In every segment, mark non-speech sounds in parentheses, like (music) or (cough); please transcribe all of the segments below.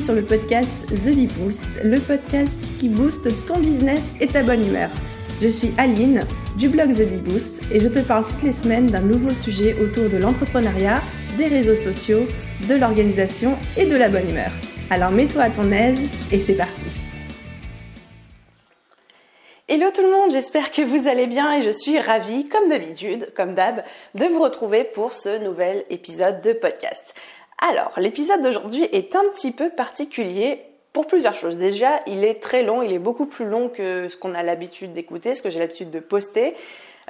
Sur le podcast The Bee Boost, le podcast qui booste ton business et ta bonne humeur. Je suis Aline du blog The Bee Boost et je te parle toutes les semaines d'un nouveau sujet autour de l'entrepreneuriat, des réseaux sociaux, de l'organisation et de la bonne humeur. Alors mets-toi à ton aise et c'est parti. Hello tout le monde, j'espère que vous allez bien et je suis ravie, comme d'habitude, comme d'hab, de vous retrouver pour ce nouvel épisode de podcast. Alors, l'épisode d'aujourd'hui est un petit peu particulier pour plusieurs choses. Déjà, il est très long, il est beaucoup plus long que ce qu'on a l'habitude d'écouter, ce que j'ai l'habitude de poster.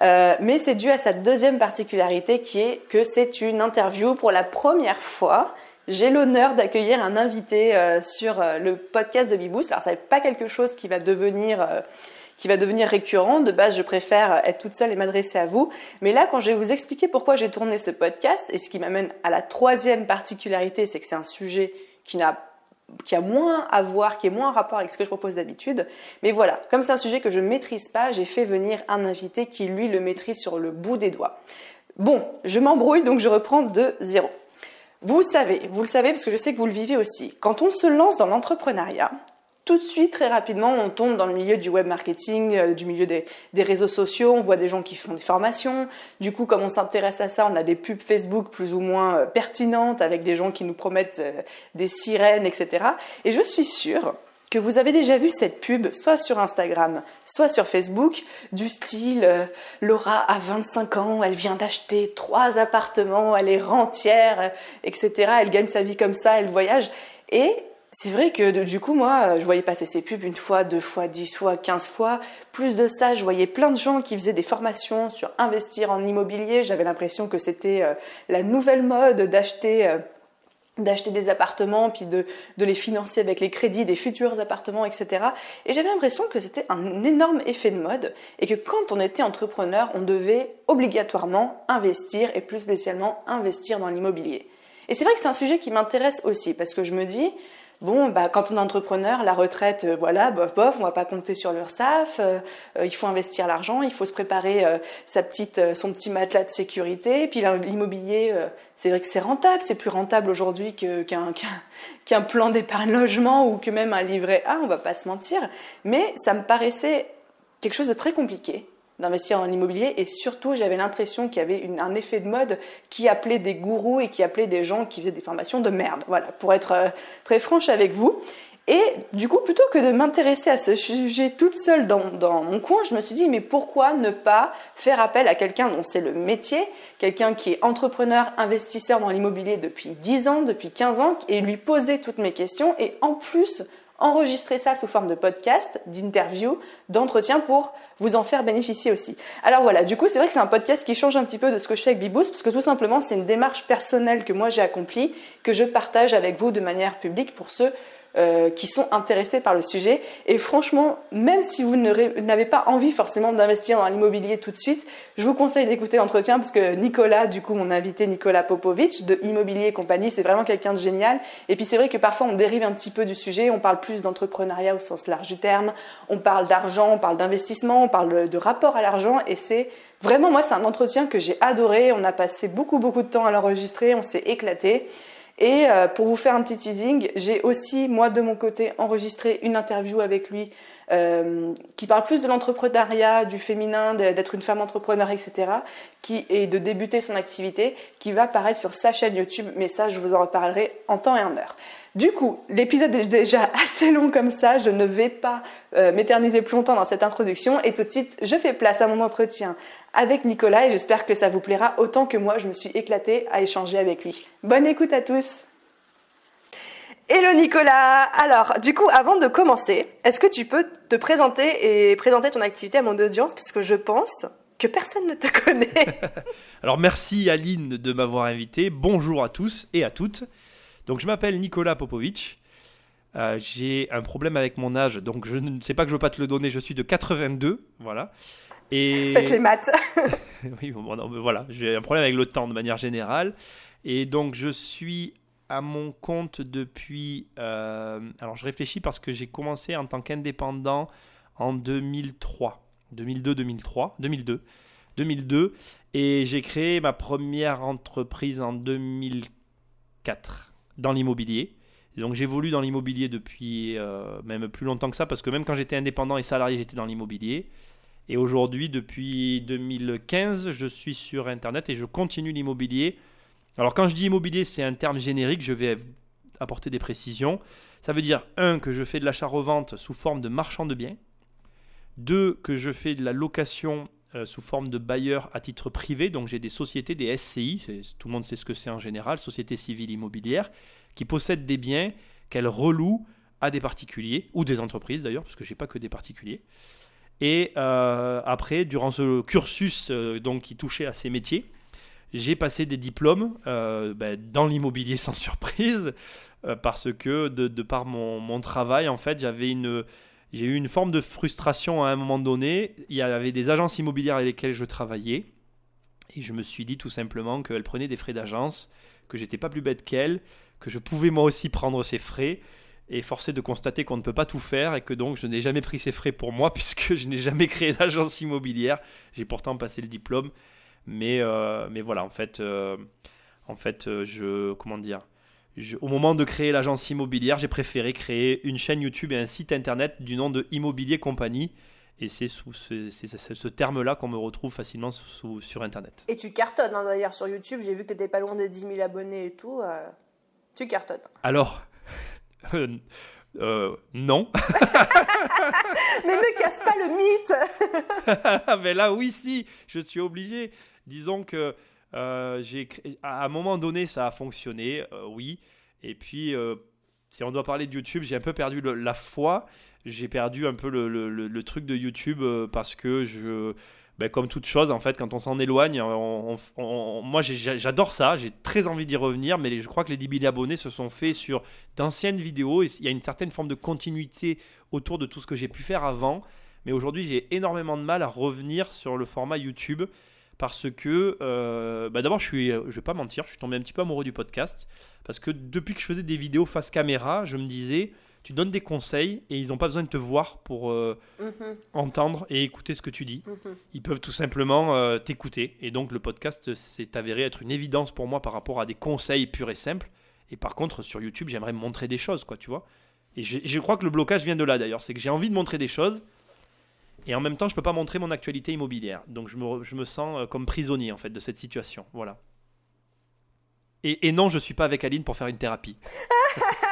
Euh, mais c'est dû à sa deuxième particularité qui est que c'est une interview pour la première fois. J'ai l'honneur d'accueillir un invité euh, sur euh, le podcast de Bibous. Alors, ça n'est pas quelque chose qui va devenir qui va devenir récurrent. De base, je préfère être toute seule et m'adresser à vous. Mais là, quand je vais vous expliquer pourquoi j'ai tourné ce podcast, et ce qui m'amène à la troisième particularité, c'est que c'est un sujet qui n'a qui a moins à voir, qui est moins en rapport avec ce que je propose d'habitude. Mais voilà, comme c'est un sujet que je ne maîtrise pas, j'ai fait venir un invité qui, lui, le maîtrise sur le bout des doigts. Bon, je m'embrouille, donc je reprends de zéro. Vous savez, vous le savez parce que je sais que vous le vivez aussi. Quand on se lance dans l'entrepreneuriat, tout de suite, très rapidement, on tombe dans le milieu du web marketing, euh, du milieu des, réseaux sociaux, on voit des gens qui font des formations. Du coup, comme on s'intéresse à ça, on a des pubs Facebook plus ou moins euh, pertinentes avec des gens qui nous promettent euh, des sirènes, etc. Et je suis sûre que vous avez déjà vu cette pub, soit sur Instagram, soit sur Facebook, du style Laura a 25 ans, elle vient d'acheter trois appartements, elle est rentière, etc. Elle gagne sa vie comme ça, elle voyage. Et c'est vrai que du coup, moi, je voyais passer ces pubs une fois, deux fois, dix fois, quinze fois. Plus de ça, je voyais plein de gens qui faisaient des formations sur investir en immobilier. J'avais l'impression que c'était euh, la nouvelle mode d'acheter euh, d'acheter des appartements, puis de, les financer avec les crédits des futurs appartements, etc. Et j'avais l'impression que c'était un énorme effet de mode et que quand on était entrepreneur, on devait obligatoirement investir et plus spécialement investir dans l'immobilier. Et c'est vrai que c'est un sujet qui m'intéresse aussi parce que je me dis, bon, bah, quand on est entrepreneur, la retraite, euh, voilà, bof, bof, on va pas compter sur l'URSSAF, euh, euh, il faut investir l'argent, il faut se préparer sa petite, son petit matelas de sécurité, puis l'immobilier, c'est vrai que c'est rentable, c'est plus rentable aujourd'hui (laughs) qu'un qu'un plan d'épargne logement ou que même un livret A, on va pas se mentir, mais ça me paraissait quelque chose de très compliqué d'investir en immobilier et surtout j'avais l'impression qu'il y avait un effet de mode qui appelait des gourous et qui appelait des gens qui faisaient des formations de merde. Voilà, pour être euh, très franche avec vous. Et du coup, plutôt que de m'intéresser à ce sujet toute seule dans, dans, mon coin, je me suis dit, mais pourquoi ne pas faire appel à quelqu'un dont c'est le métier, quelqu'un qui est entrepreneur, investisseur dans l'immobilier depuis 10 ans, depuis 15 ans, et lui poser toutes mes questions, et en plus enregistrer ça sous forme de podcast, d'interview, d'entretien pour vous en faire bénéficier aussi. Alors voilà, du coup, c'est vrai que c'est un podcast qui change un petit peu de ce que je fais avec Biboost, parce que tout simplement, c'est une démarche personnelle que moi j'ai accomplie, que je partage avec vous de manière publique pour ceux euh, qui sont intéressés par le sujet. Et franchement, même si vous n'avez pas envie forcément d'investir dans l'immobilier tout de suite, je vous conseille d'écouter l'entretien parce que Nicolas, du coup, mon invité Nicolas Popovic de Immobilier et compagnie, c'est vraiment quelqu'un de génial. Et puis c'est vrai que parfois on dérive un petit peu du sujet, on parle plus d'entrepreneuriat au sens large du terme, on parle d'argent, on parle d'investissement, on parle de rapport à l'argent et c'est Vraiment, moi, c'est un entretien que j'ai adoré. On a passé beaucoup, beaucoup de temps à l'enregistrer. On s'est éclaté. Et euh, pour vous faire un petit teasing, j'ai aussi, moi de mon côté, enregistré une interview avec lui euh, qui parle plus de l'entrepreneuriat, du féminin, d'être une femme entrepreneur, etc., qui est de débuter son activité, qui va apparaître sur sa chaîne YouTube, mais ça, je vous en reparlerai en temps et en heure. Du coup, l'épisode est déjà (laughs) assez long comme ça, je ne vais pas euh, m'éterniser plus longtemps dans cette introduction et tout de suite, je fais place à mon entretien avec Nicolas et j'espère que ça vous plaira autant que moi, je me suis éclatée à échanger avec lui. Bonne écoute à tous Hello Nicolas Alors, du coup, avant de commencer, est-ce que tu peux te présenter et présenter ton activité à mon audience? Puisque je pense que personne ne te (laughs) connaît (laughs) Alors, merci Aline de m'avoir invité. Bonjour à tous et à toutes. Donc, je m'appelle Nicolas Popovic. Euh, j'ai un problème avec mon âge, donc je ne sais pas que je veux pas te le donner. Je suis de 82, voilà. Et... (laughs) Faites les maths. (laughs) oui, voilà, j'ai un problème avec le temps de manière générale. Et donc, je suis à mon compte depuis. Euh, alors, je réfléchis parce que j'ai commencé en tant qu'indépendant en 2003. 2002, 2003, 2002. 2002. Et j'ai créé ma première entreprise en 2004 dans l'immobilier. donc j'évolue dans l'immobilier depuis euh, même plus longtemps que ça, parce que même quand j'étais indépendant et salarié, j'étais dans l'immobilier. Et aujourd'hui, depuis 2015, je suis sur Internet et je continue l'immobilier. Alors quand je dis immobilier, c'est un terme générique, je vais apporter des précisions. Ça veut dire, un, que je fais de l'achat-revente sous forme de marchand de biens. Deux, que je fais de la location euh, sous forme de bailleur à titre privé. Donc j'ai des sociétés, des SCI, tout le monde sait ce que c'est en général, sociétés civiles immobilières, qui possèdent des biens qu'elles relouent à des particuliers, ou des entreprises d'ailleurs, parce que je n'ai pas que des particuliers. Et euh, après, durant ce cursus euh, donc, qui touchait à ces métiers, j'ai passé des diplômes ben, dans l'immobilier (laughs) sans surprise, parce que de, par mon, mon, travail, en fait, j'avais une, j'ai eu une forme de frustration à un moment donné. Il y avait des agences immobilières avec lesquelles je travaillais. Et je me suis dit tout simplement qu'elles prenaient des frais d'agence, que j'étais pas plus bête qu'elles, que je pouvais moi aussi prendre ces frais. Et forcé de constater qu'on ne peut pas tout faire et que donc je n'ai jamais pris ces frais pour moi (laughs) puisque je n'ai jamais créé d'agence immobilière. J'ai pourtant passé le diplôme. Mais, euh, mais voilà, en fait, euh, en fait euh, je. Comment dire au moment de créer l'agence immobilière, j'ai préféré créer une chaîne YouTube et un site internet du nom de Immobilier Compagnie. Et c'est sous ce, ce terme-là qu'on me retrouve facilement sur Internet. Et tu cartonnes hein, d'ailleurs sur YouTube. J'ai vu que tu n'étais pas loin des 10 000 abonnés et tout. Euh, tu cartonnes. Alors, (laughs) euh, euh, non. (laughs) Mais ne casse pas le mythe. (laughs) Mais là, oui, si, je suis obligé. Disons que euh, j'ai à un moment donné, ça a fonctionné, oui. Et puis, si on doit parler de YouTube, j'ai un peu perdu la foi. J'ai perdu un peu le, le, truc de YouTube parce que je. Ben, comme toute chose, en fait, quand on s'en éloigne, moi j'adore ça, j'ai très envie d'y revenir, mais je crois que les 10 000 abonnés se sont faits sur d'anciennes vidéos et il y a une certaine forme de continuité autour de tout ce que j'ai pu faire avant. Mais aujourd'hui, j'ai énormément de mal à revenir sur le format YouTube parce que euh, bah d'abord je suis je vais pas mentir je suis tombé un petit peu amoureux du podcast parce que depuis que je faisais des vidéos face caméra je me disais tu donnes des conseils et ils n'ont pas besoin de te voir pour euh, mhm. entendre et écouter ce que tu dis mhm. ils peuvent tout simplement euh, t'écouter et donc le podcast s'est avéré être une évidence pour moi par rapport à des conseils purs et simples et par contre sur YouTube j'aimerais montrer des choses quoi tu vois et je, je crois que le blocage vient de là d'ailleurs c'est que j'ai envie de montrer des choses et en même temps, je ne peux pas montrer mon actualité immobilière. Donc je me, je me, sens euh, comme prisonnier en fait de cette situation. Voilà. Et, et non, je ne suis pas avec Aline pour faire une thérapie. (laughs)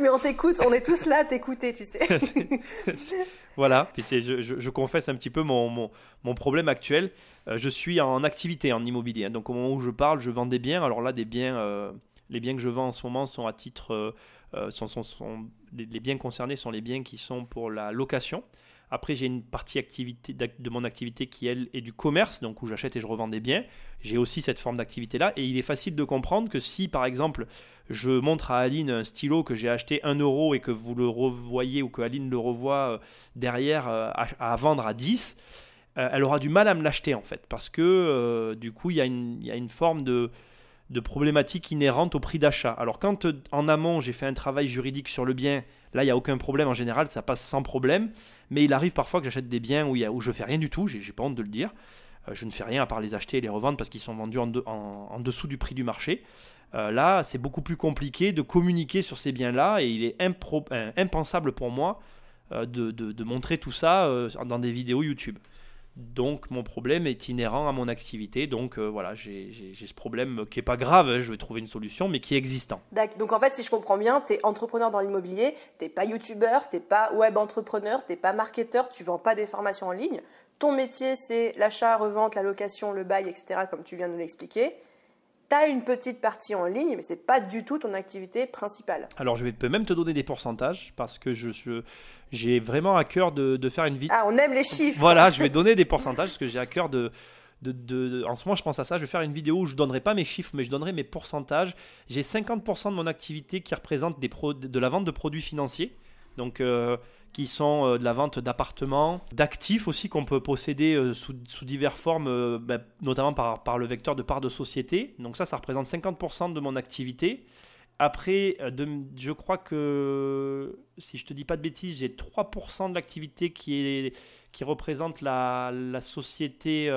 Mais on t'écoute, on est tous là à t'écouter, tu sais. (laughs) voilà, je, je, je, confesse un petit peu mon, mon, mon problème actuel. Euh, je suis en activité en immobilier. Hein. donc au moment où je parle, je vends des biens. Alors là, des biens, euh, les biens que je vends en ce moment sont à titre... sont, sont, sont, les biens concernés sont les biens qui sont pour la location. Après, j'ai une partie de mon activité qui, elle, est du commerce, donc où j'achète et je revends des biens. J'ai aussi cette forme d'activité-là. Et il est facile de comprendre que si, par exemple, je montre à Aline un stylo que j'ai acheté 1 euro et que vous le revoyez ou que Aline le revoit euh, derrière euh, à, vendre à 10, euh, elle aura du mal à me l'acheter, en fait. Parce que, du coup, il y, a une, forme de de problématique inhérente au prix d'achat. Alors quand en amont j'ai fait un travail juridique sur le bien Là, il n'y a aucun problème en général, ça passe sans problème. Mais il arrive parfois que j'achète des biens où, je fais rien du tout, j'ai pas honte de le dire. Euh, je ne fais rien à part les acheter et les revendre parce qu'ils sont vendus en, dessous du prix du marché. Euh, là, c'est beaucoup plus compliqué de communiquer sur ces biens-là et il est euh, impensable pour moi de, montrer tout ça dans des vidéos YouTube. Donc mon problème est inhérent à mon activité. Donc euh, voilà, j'ai ce problème qui n'est pas grave, hein, je vais trouver une solution, mais qui est existant. Donc en fait, si je comprends bien, tu es entrepreneur dans l'immobilier, tu n'es pas youtubeur, tu n'es pas web entrepreneur, tu n'es pas marketeur, tu vends pas des formations en ligne. Ton métier, c'est l'achat, revente, la location, le bail, etc., comme tu viens de l'expliquer tu as une petite partie en ligne, mais c'est pas du tout ton activité principale. Alors je vais peux même te donner des pourcentages parce que je, j'ai vraiment à cœur de, faire une vidéo. Ah, on aime les chiffres. Voilà, je vais (laughs) donner des pourcentages parce que j'ai à cœur de, de, en ce moment, je pense à ça. Je vais faire une vidéo où je ne donnerai pas mes chiffres, mais je donnerai mes pourcentages. J'ai 50% de mon activité qui représente des de la vente de produits financiers. Donc, euh, qui sont euh, de la vente d'appartements, d'actifs aussi qu'on peut posséder euh, sous, diverses formes, euh, ben, notamment par, le vecteur de part de société. Donc ça, ça représente 50% de mon activité. Après, je crois que, si je te dis pas de bêtises, j'ai 3% de l'activité qui, représente la, la société...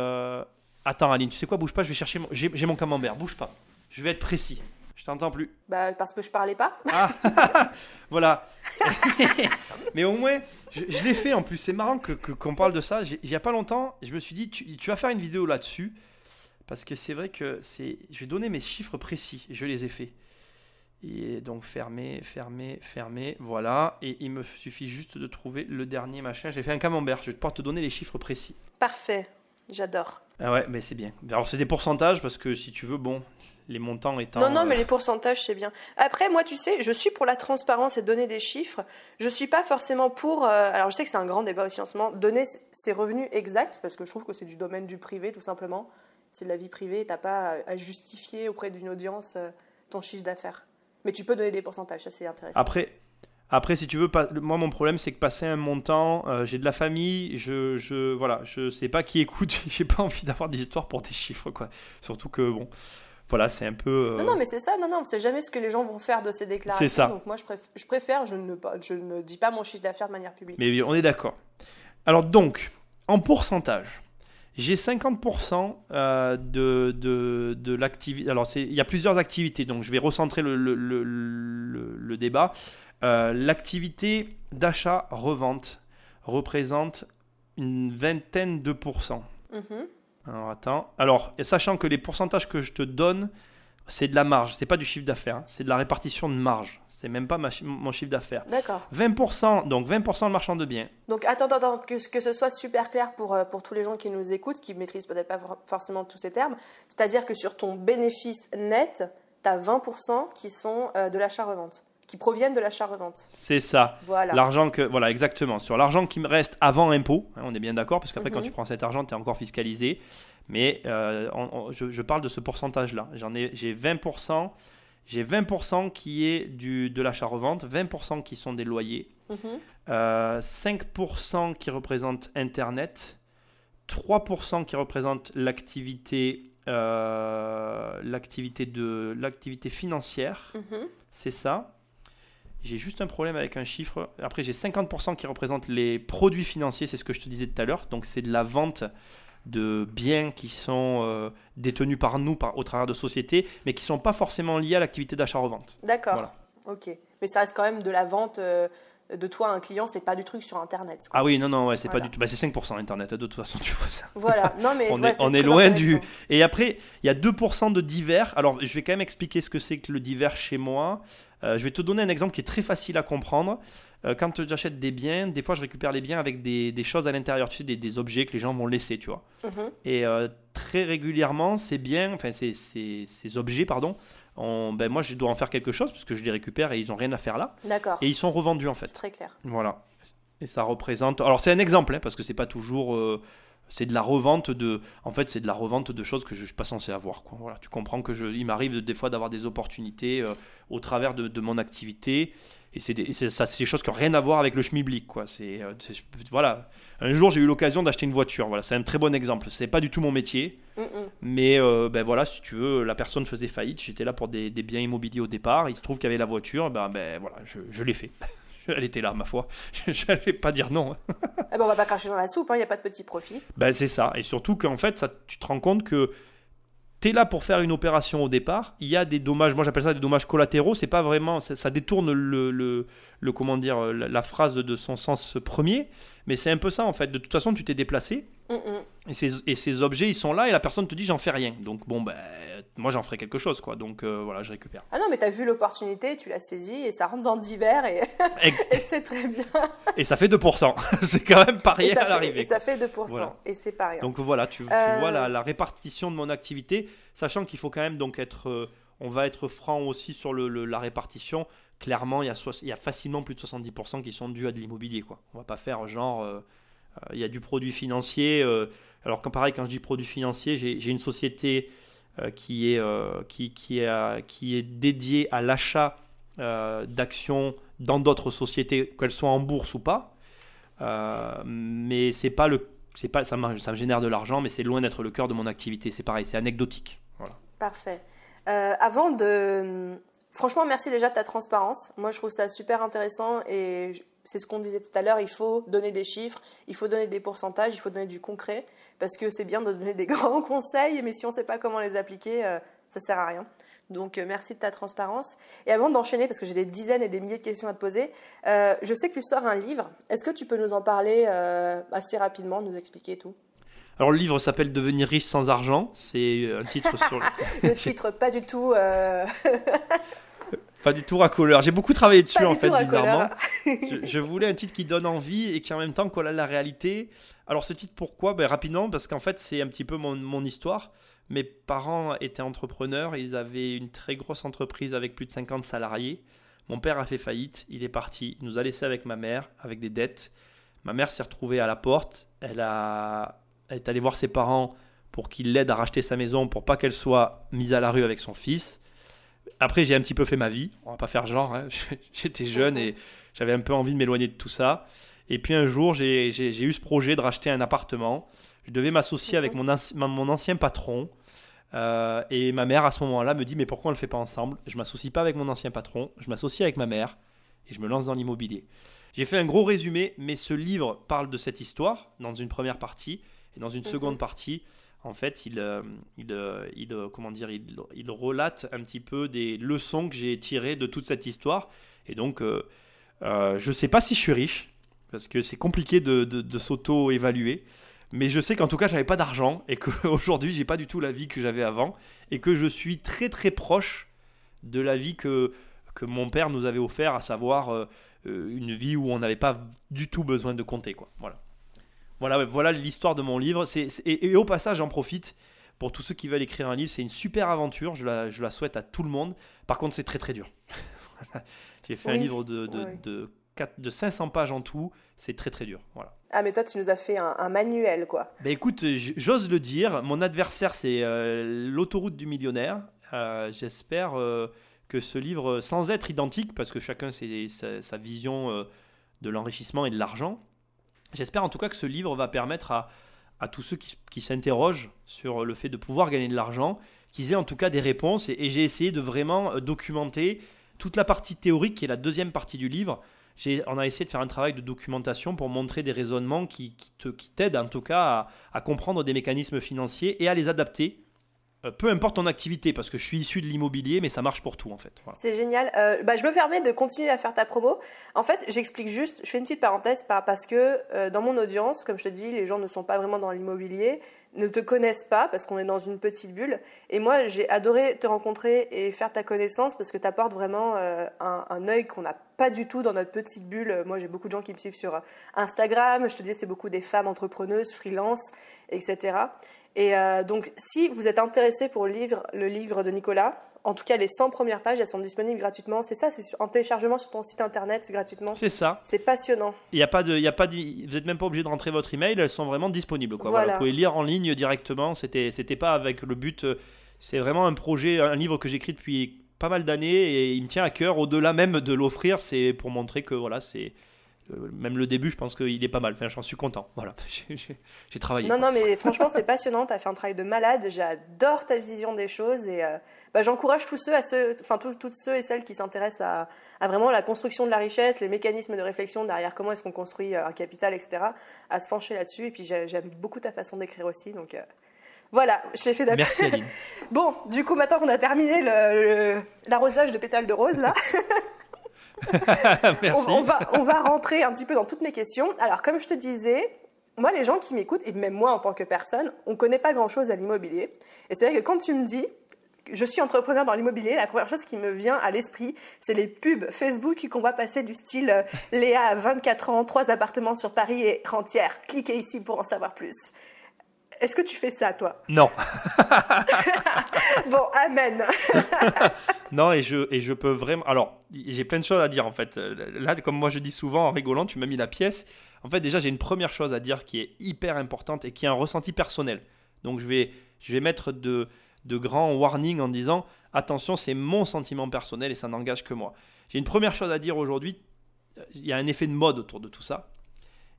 Attends Aline, tu sais quoi, bouge pas, je vais chercher... Mon... J'ai mon camembert, bouge pas. Je vais être précis. Je t'entends plus. Bah, parce que je parlais pas. Ah, (laughs) voilà. (laughs) Mais au moins, je, je l'ai fait en plus. C'est marrant que que- qu'on parle de ça. Il y a pas longtemps, je me suis dit, tu, tu vas faire une vidéo là-dessus. Parce que c'est vrai que c'est. Je vais donner mes chiffres précis. Je les ai faits. Et donc fermé, fermé, fermé. Voilà. Et il me suffit juste de trouver le dernier machin. J'ai fait un camembert. Je vais pouvoir te donner les chiffres précis. Parfait. J'adore. Ah ouais, mais c'est bien. Alors c'est des pourcentages parce que si tu veux, bon, les montants étant. Non, non, mais euh, les pourcentages, c'est bien. Après, moi, tu sais, je suis pour la transparence et donner des chiffres. Je suis pas forcément pour. euh, alors, je sais que c'est un grand débat aussi en ce moment. Donner ses revenus exacts, parce que je trouve que c'est du domaine du privé, tout simplement. C'est de la vie privée. T'as pas à, justifier auprès d'une audience euh, ton chiffre d'affaires. Mais tu peux donner des pourcentages, ça c'est intéressant. Après, après, si tu veux, pas, moi mon problème c'est que passer un montant, euh, j'ai de la famille, je, je, voilà, je sais pas qui écoute, (laughs) j'ai pas envie d'avoir des histoires pour des chiffres quoi. Surtout que bon, voilà, c'est un peu. euh, Non, non, mais c'est ça, non, non, on sait jamais ce que les gens vont faire de ces déclarations. C'est ça. Donc, moi, je, préf- je préfère, je ne, je ne dis pas mon chiffre d'affaires de manière publique. Mais on est d'accord. Alors donc, en pourcentage, j'ai 50% euh, de, de, de l'activité. Alors il y a plusieurs activités, donc je vais recentrer le, le, le- débat. Euh, L'activité d'achat-revente représente une vingtaine de pourcents. Mhm. Alors attends. Alors, sachant que les pourcentages que je te donne, c'est de la marge, c'est pas du chiffre d'affaires, hein. c'est de la répartition de marge. C'est même pas ma chi- mon chiffre d'affaires. D'accord. 20%, donc 20% de marchand de biens. Donc attends, attends, que, que ce soit super clair pour, euh, pour tous les gens qui nous écoutent, qui maîtrisent peut-être pas for- forcément tous ces termes. C'est-à-dire que sur ton bénéfice net, tu as 20% qui sont euh, de l'achat-revente, qui proviennent de l'achat-revente. C'est ça. Voilà. L'argent que. Voilà, exactement. Sur l'argent qui me reste avant impôt, hein, on est bien d'accord, parce qu'après, Mhm. quand tu prends cet argent, tu es encore fiscalisé. Mais euh, on- on- je, je parle de ce pourcentage-là. J'en ai, j'ai 20%. J'ai 20% qui est du, de l'achat-revente, 20% qui sont des loyers, Mhm. euh, 5% qui représentent Internet, 3% qui représentent l'activité, euh, l'activité, de, l'activité financière. Mhm. C'est ça. J'ai juste un problème avec un chiffre. Après, j'ai 50% qui représentent les produits financiers, c'est ce que je te disais tout à l'heure. Donc, c'est de la vente de biens qui sont euh, détenus par nous par, au travers de sociétés, mais qui ne sont pas forcément liés à l'activité d'achat-revente. D'accord. Voilà. Ok. Mais ça reste quand même de la vente euh, de toi à un client, c'est pas du truc sur Internet. quoi. Ah oui, non, non, ouais, c'est Voilà. pas du tout. Bah, c'est 5% Internet, de toute façon, tu vois ça. Voilà. Non, mais (laughs) On ouais, est- on loin du-. Et après, il y a 2% de divers. Alors, je vais quand même expliquer ce que c'est que le divers chez moi. Euh, je vais te donner un exemple qui est très facile à comprendre. Euh, quand j'achète des biens, des fois, je récupère les biens avec des, des choses à l'intérieur, tu sais, des, des objets que les gens m'ont laissés, tu vois. Mhm. Et euh, très régulièrement, ces biens, enfin, ces, ces, ces objets, pardon, on- ben, moi, je dois en faire quelque chose parce que je les récupère et ils n'ont rien à faire là. D'accord. Et ils sont revendus, en C'est fait. très clair. Voilà. Et ça représente. Alors c'est un exemple, hein, parce que c'est pas toujours. C'est de la revente de. En fait, c'est de la revente de choses que je suis pas censé avoir. Quoi. Voilà. Tu comprends que je. Il m'arrive de- des fois d'avoir des opportunités euh, au travers de, de mon activité. Et c'est des, et ça, c'est des choses qui n'ont rien à voir avec le schmilblick. Quoi. C'est, euh, c'est- voilà. Un jour, j'ai eu l'occasion d'acheter une voiture. Voilà, c'est un très bon exemple. C'est pas du tout mon métier. Mhm. Mais euh, ben voilà, si tu veux, la personne faisait faillite. J'étais là pour des, des biens immobiliers au départ. Il se trouve qu'il y avait la voiture. Ben, ben voilà, je, je l'ai fait. (laughs) (laughs) Elle était là, ma foi. (laughs) Je n'allais pas dire non. Eh (laughs) ben, on va pas cracher dans la soupe, il n'y a pas de petit profit. Ben, c'est ça. Et surtout qu'en fait, ça, tu te rends compte que tu es là pour faire une opération au départ. Il y a des dommages, moi j'appelle ça des dommages collatéraux. C'est pas vraiment, ça, ça détourne le, le, le- comment dire, la, la phrase de son sens premier. Mais c'est un peu ça en fait. De toute façon, tu t'es déplacé. Et ces, et ces objets, ils sont là et la personne te dit j'en fais rien. Donc bon, ben, moi j'en ferai quelque chose quoi. Donc euh, voilà, je récupère. Ah non, mais t'as vu l'opportunité, tu l'as saisie et ça rentre dans le divers et, (laughs) Et, et c'est très bien. et ça fait 2%. (laughs) c'est quand même pas rien à l'arrivée. et ça fait 2%. Voilà. Et c'est pas rien. Donc voilà, tu, tu Euh, vois la, la répartition de mon activité, sachant qu'il faut quand même donc être, euh, on va être franc aussi sur le, le- la répartition. Clairement, il y, a il y a facilement plus de 70% qui sont dus à de l'immobilier. Quoi. On va pas faire genre, il y a du produit financier. euh, alors quand pareil, quand je dis produit financier, j'ai une société euh, qui, est, euh, qui, qui, est, euh, qui est dédiée à l'achat euh, d'actions dans d'autres sociétés, qu'elles soient en bourse ou pas. Euh, mais c'est pas le pas ça me, ça me génère de l'argent mais c'est loin d'être le cœur de mon activité c'est pareil c'est anecdotique voilà Parfait. Euh, avant de. Franchement, merci déjà de ta transparence. Moi, je trouve ça super intéressant et c'est ce qu'on disait tout à l'heure. Il faut donner des chiffres, il faut donner des pourcentages, il faut donner du concret parce que c'est bien de donner des (laughs) grands conseils, mais si on ne sait pas comment les appliquer, euh, ça sert à rien. Donc merci de ta transparence. Et avant d'enchaîner, parce que j'ai des dizaines et des milliers de questions à te poser, je sais que tu sors un livre. Est-ce que tu peux nous en parler assez rapidement, nous expliquer tout? Alors le livre s'appelle Devenir riche sans argent. C'est un titre (laughs) sur le titre pas du tout. (laughs) Pas du tout racoleur. J'ai beaucoup travaillé dessus en fait bizarrement. (laughs) je, voulais un titre qui donne envie et qui en même temps colle à la réalité. Alors ce titre pourquoi? Ben, rapidement parce qu'en fait c'est un petit peu mon, mon, histoire. Mes parents étaient entrepreneurs. Ils avaient une très grosse entreprise avec plus de 50 salariés. Mon père a fait faillite. Il est parti. Il nous a laissé avec ma mère avec des dettes. Ma mère s'est retrouvée à la porte. Elle a elle est allée voir ses parents pour qu'ils l'aident à racheter sa maison pour pas qu'elle soit mise à la rue avec son fils. Après, j'ai un petit peu fait ma vie. On va pas faire genre. Hein. (laughs) J'étais jeune et j'avais un peu envie de m'éloigner de tout ça. Et puis un jour, j'ai eu ce projet de racheter un appartement. Je devais m'associer avec mon, mon, ancien patron. Euh, et ma mère, à ce moment-là, me dit Mais pourquoi on ne le fait pas ensemble? Je m'associe pas avec mon ancien patron. Je m'associe avec ma mère. Et je me lance dans l'immobilier. J'ai fait un gros résumé, mais ce livre parle de cette histoire dans une première partie. Et dans une seconde partie, en fait, il, euh, il, euh, il, euh, comment dire, il, il, relate un petit peu des leçons que j'ai tirées de toute cette histoire. Et donc, je ne sais pas si je suis riche, parce que c'est compliqué de, de, s'auto-évaluer. Mais je sais qu'en tout cas, j'avais pas d'argent et qu'aujourd'hui, (laughs) j'ai pas du tout la vie que j'avais avant et que je suis très très proche de la vie que, que mon père nous avait offert, à savoir une vie où on n'avait pas du tout besoin de compter. Quoi. Voilà. Voilà, voilà l'histoire de mon livre. et, au passage, j'en profite pour tous ceux qui veulent écrire un livre. C'est une super aventure. Je la, je la, souhaite à tout le monde. Par contre, c'est très très dur. (laughs) J'ai fait un livre de, de, de, 500 pages en tout. C'est très très dur. Voilà. Ah, mais toi, tu nous as fait un, manuel, quoi. Ben écoute, j'ose le dire. Mon adversaire, c'est euh, l'autoroute du millionnaire. Euh, j'espère euh, que ce livre, sans être identique, parce que chacun sa, sa vision de l'enrichissement et de l'argent, J'espère en tout cas que ce livre va permettre à, tous ceux qui, s'interrogent sur le fait de pouvoir gagner de l'argent, qu'ils aient en tout cas des réponses. Et, j'ai essayé de vraiment euh, documenter toute la partie théorique qui est la deuxième partie du livre. On a essayé de faire un travail de documentation pour montrer des raisonnements qui, t'aident en tout cas à, à, comprendre des mécanismes financiers et à les adapter peu importe ton activité, parce que je suis issu de l'immobilier, mais ça marche pour tout en fait. C'est génial. Euh, bah, je me permets de continuer à faire ta promo. En fait, j'explique juste, je fais une petite parenthèse parce que euh, dans mon audience, comme je te dis, les gens ne sont pas vraiment dans l'immobilier, ne te connaissent pas parce qu'on est dans une petite bulle. Et moi, j'ai adoré te rencontrer et faire ta connaissance parce que tu apportes vraiment un, un œil qu'on n'a pas du tout dans notre petite bulle. Moi, j'ai beaucoup de gens qui me suivent sur Instagram. Je te dis, c'est beaucoup des femmes entrepreneuses, freelance, etc. Et euh, donc, si vous êtes intéressé pour le livre, le livre de Nicolas, en tout cas, les 100 premières pages, elles sont disponibles gratuitement. C'est ça, c'est en téléchargement sur ton site internet gratuitement. C'est ça. C'est passionnant. Il y a pas de, il y a pas vous n'êtes même pas obligé de rentrer votre email. Elles sont vraiment disponibles. Quoi. Voilà. vous pouvez lire en ligne directement. C'était, c'était pas avec le but. Euh, c'est vraiment un projet, un livre que j'écris depuis pas mal d'années et il me tient à cœur. Au-delà même de l'offrir, c'est pour montrer que voilà, c'est même le début, je pense qu'il est pas mal. Enfin, j'en suis content. Voilà, (laughs) j'ai travaillé. Non, non, mais (laughs) franchement, c'est passionnant. Tu as fait un travail de malade. J'adore ta vision des choses et euh, bah, j'encourage tous ceux, à ceux, enfin toutes ceux et celles qui s'intéressent à, à, vraiment la construction de la richesse, les mécanismes de réflexion derrière comment est-ce qu'on construit euh, un capital, etc. À se pencher là-dessus. Et puis j'aime beaucoup ta façon d'écrire aussi. Donc voilà, j'ai fait d'accord. Merci Aline. (laughs) bon, du coup, maintenant qu'on a terminé l'arrosage de pétales de rose là. (laughs) On, va, on va rentrer un petit peu dans toutes mes questions. Alors, comme je te disais, moi, les gens qui m'écoutent, et même moi en tant que personne, on ne connaît pas grand-chose à l'immobilier. Et c'est vrai que quand tu me dis, je suis entrepreneur dans l'immobilier, la première chose qui me vient à l'esprit, c'est les pubs Facebook qu'on voit passer du style euh, Léa a 24 ans, 3 appartements sur Paris et rentière. Cliquez ici pour en savoir plus. Est-ce que tu fais ça, toi? Non. (laughs) (laughs) bon, amen. (laughs) non, et je, et je peux vraiment. Alors, j'ai plein de choses à dire, en fait. Là, comme moi je dis souvent en rigolant, tu m'as mis la pièce. En fait, déjà, j'ai une première chose à dire qui est hyper importante et qui est un ressenti personnel. Donc, je vais, je vais mettre de, de grands warnings en disant attention, c'est mon sentiment personnel et ça n'engage que moi. J'ai une première chose à dire aujourd'hui. Il y a un effet de mode autour de tout ça.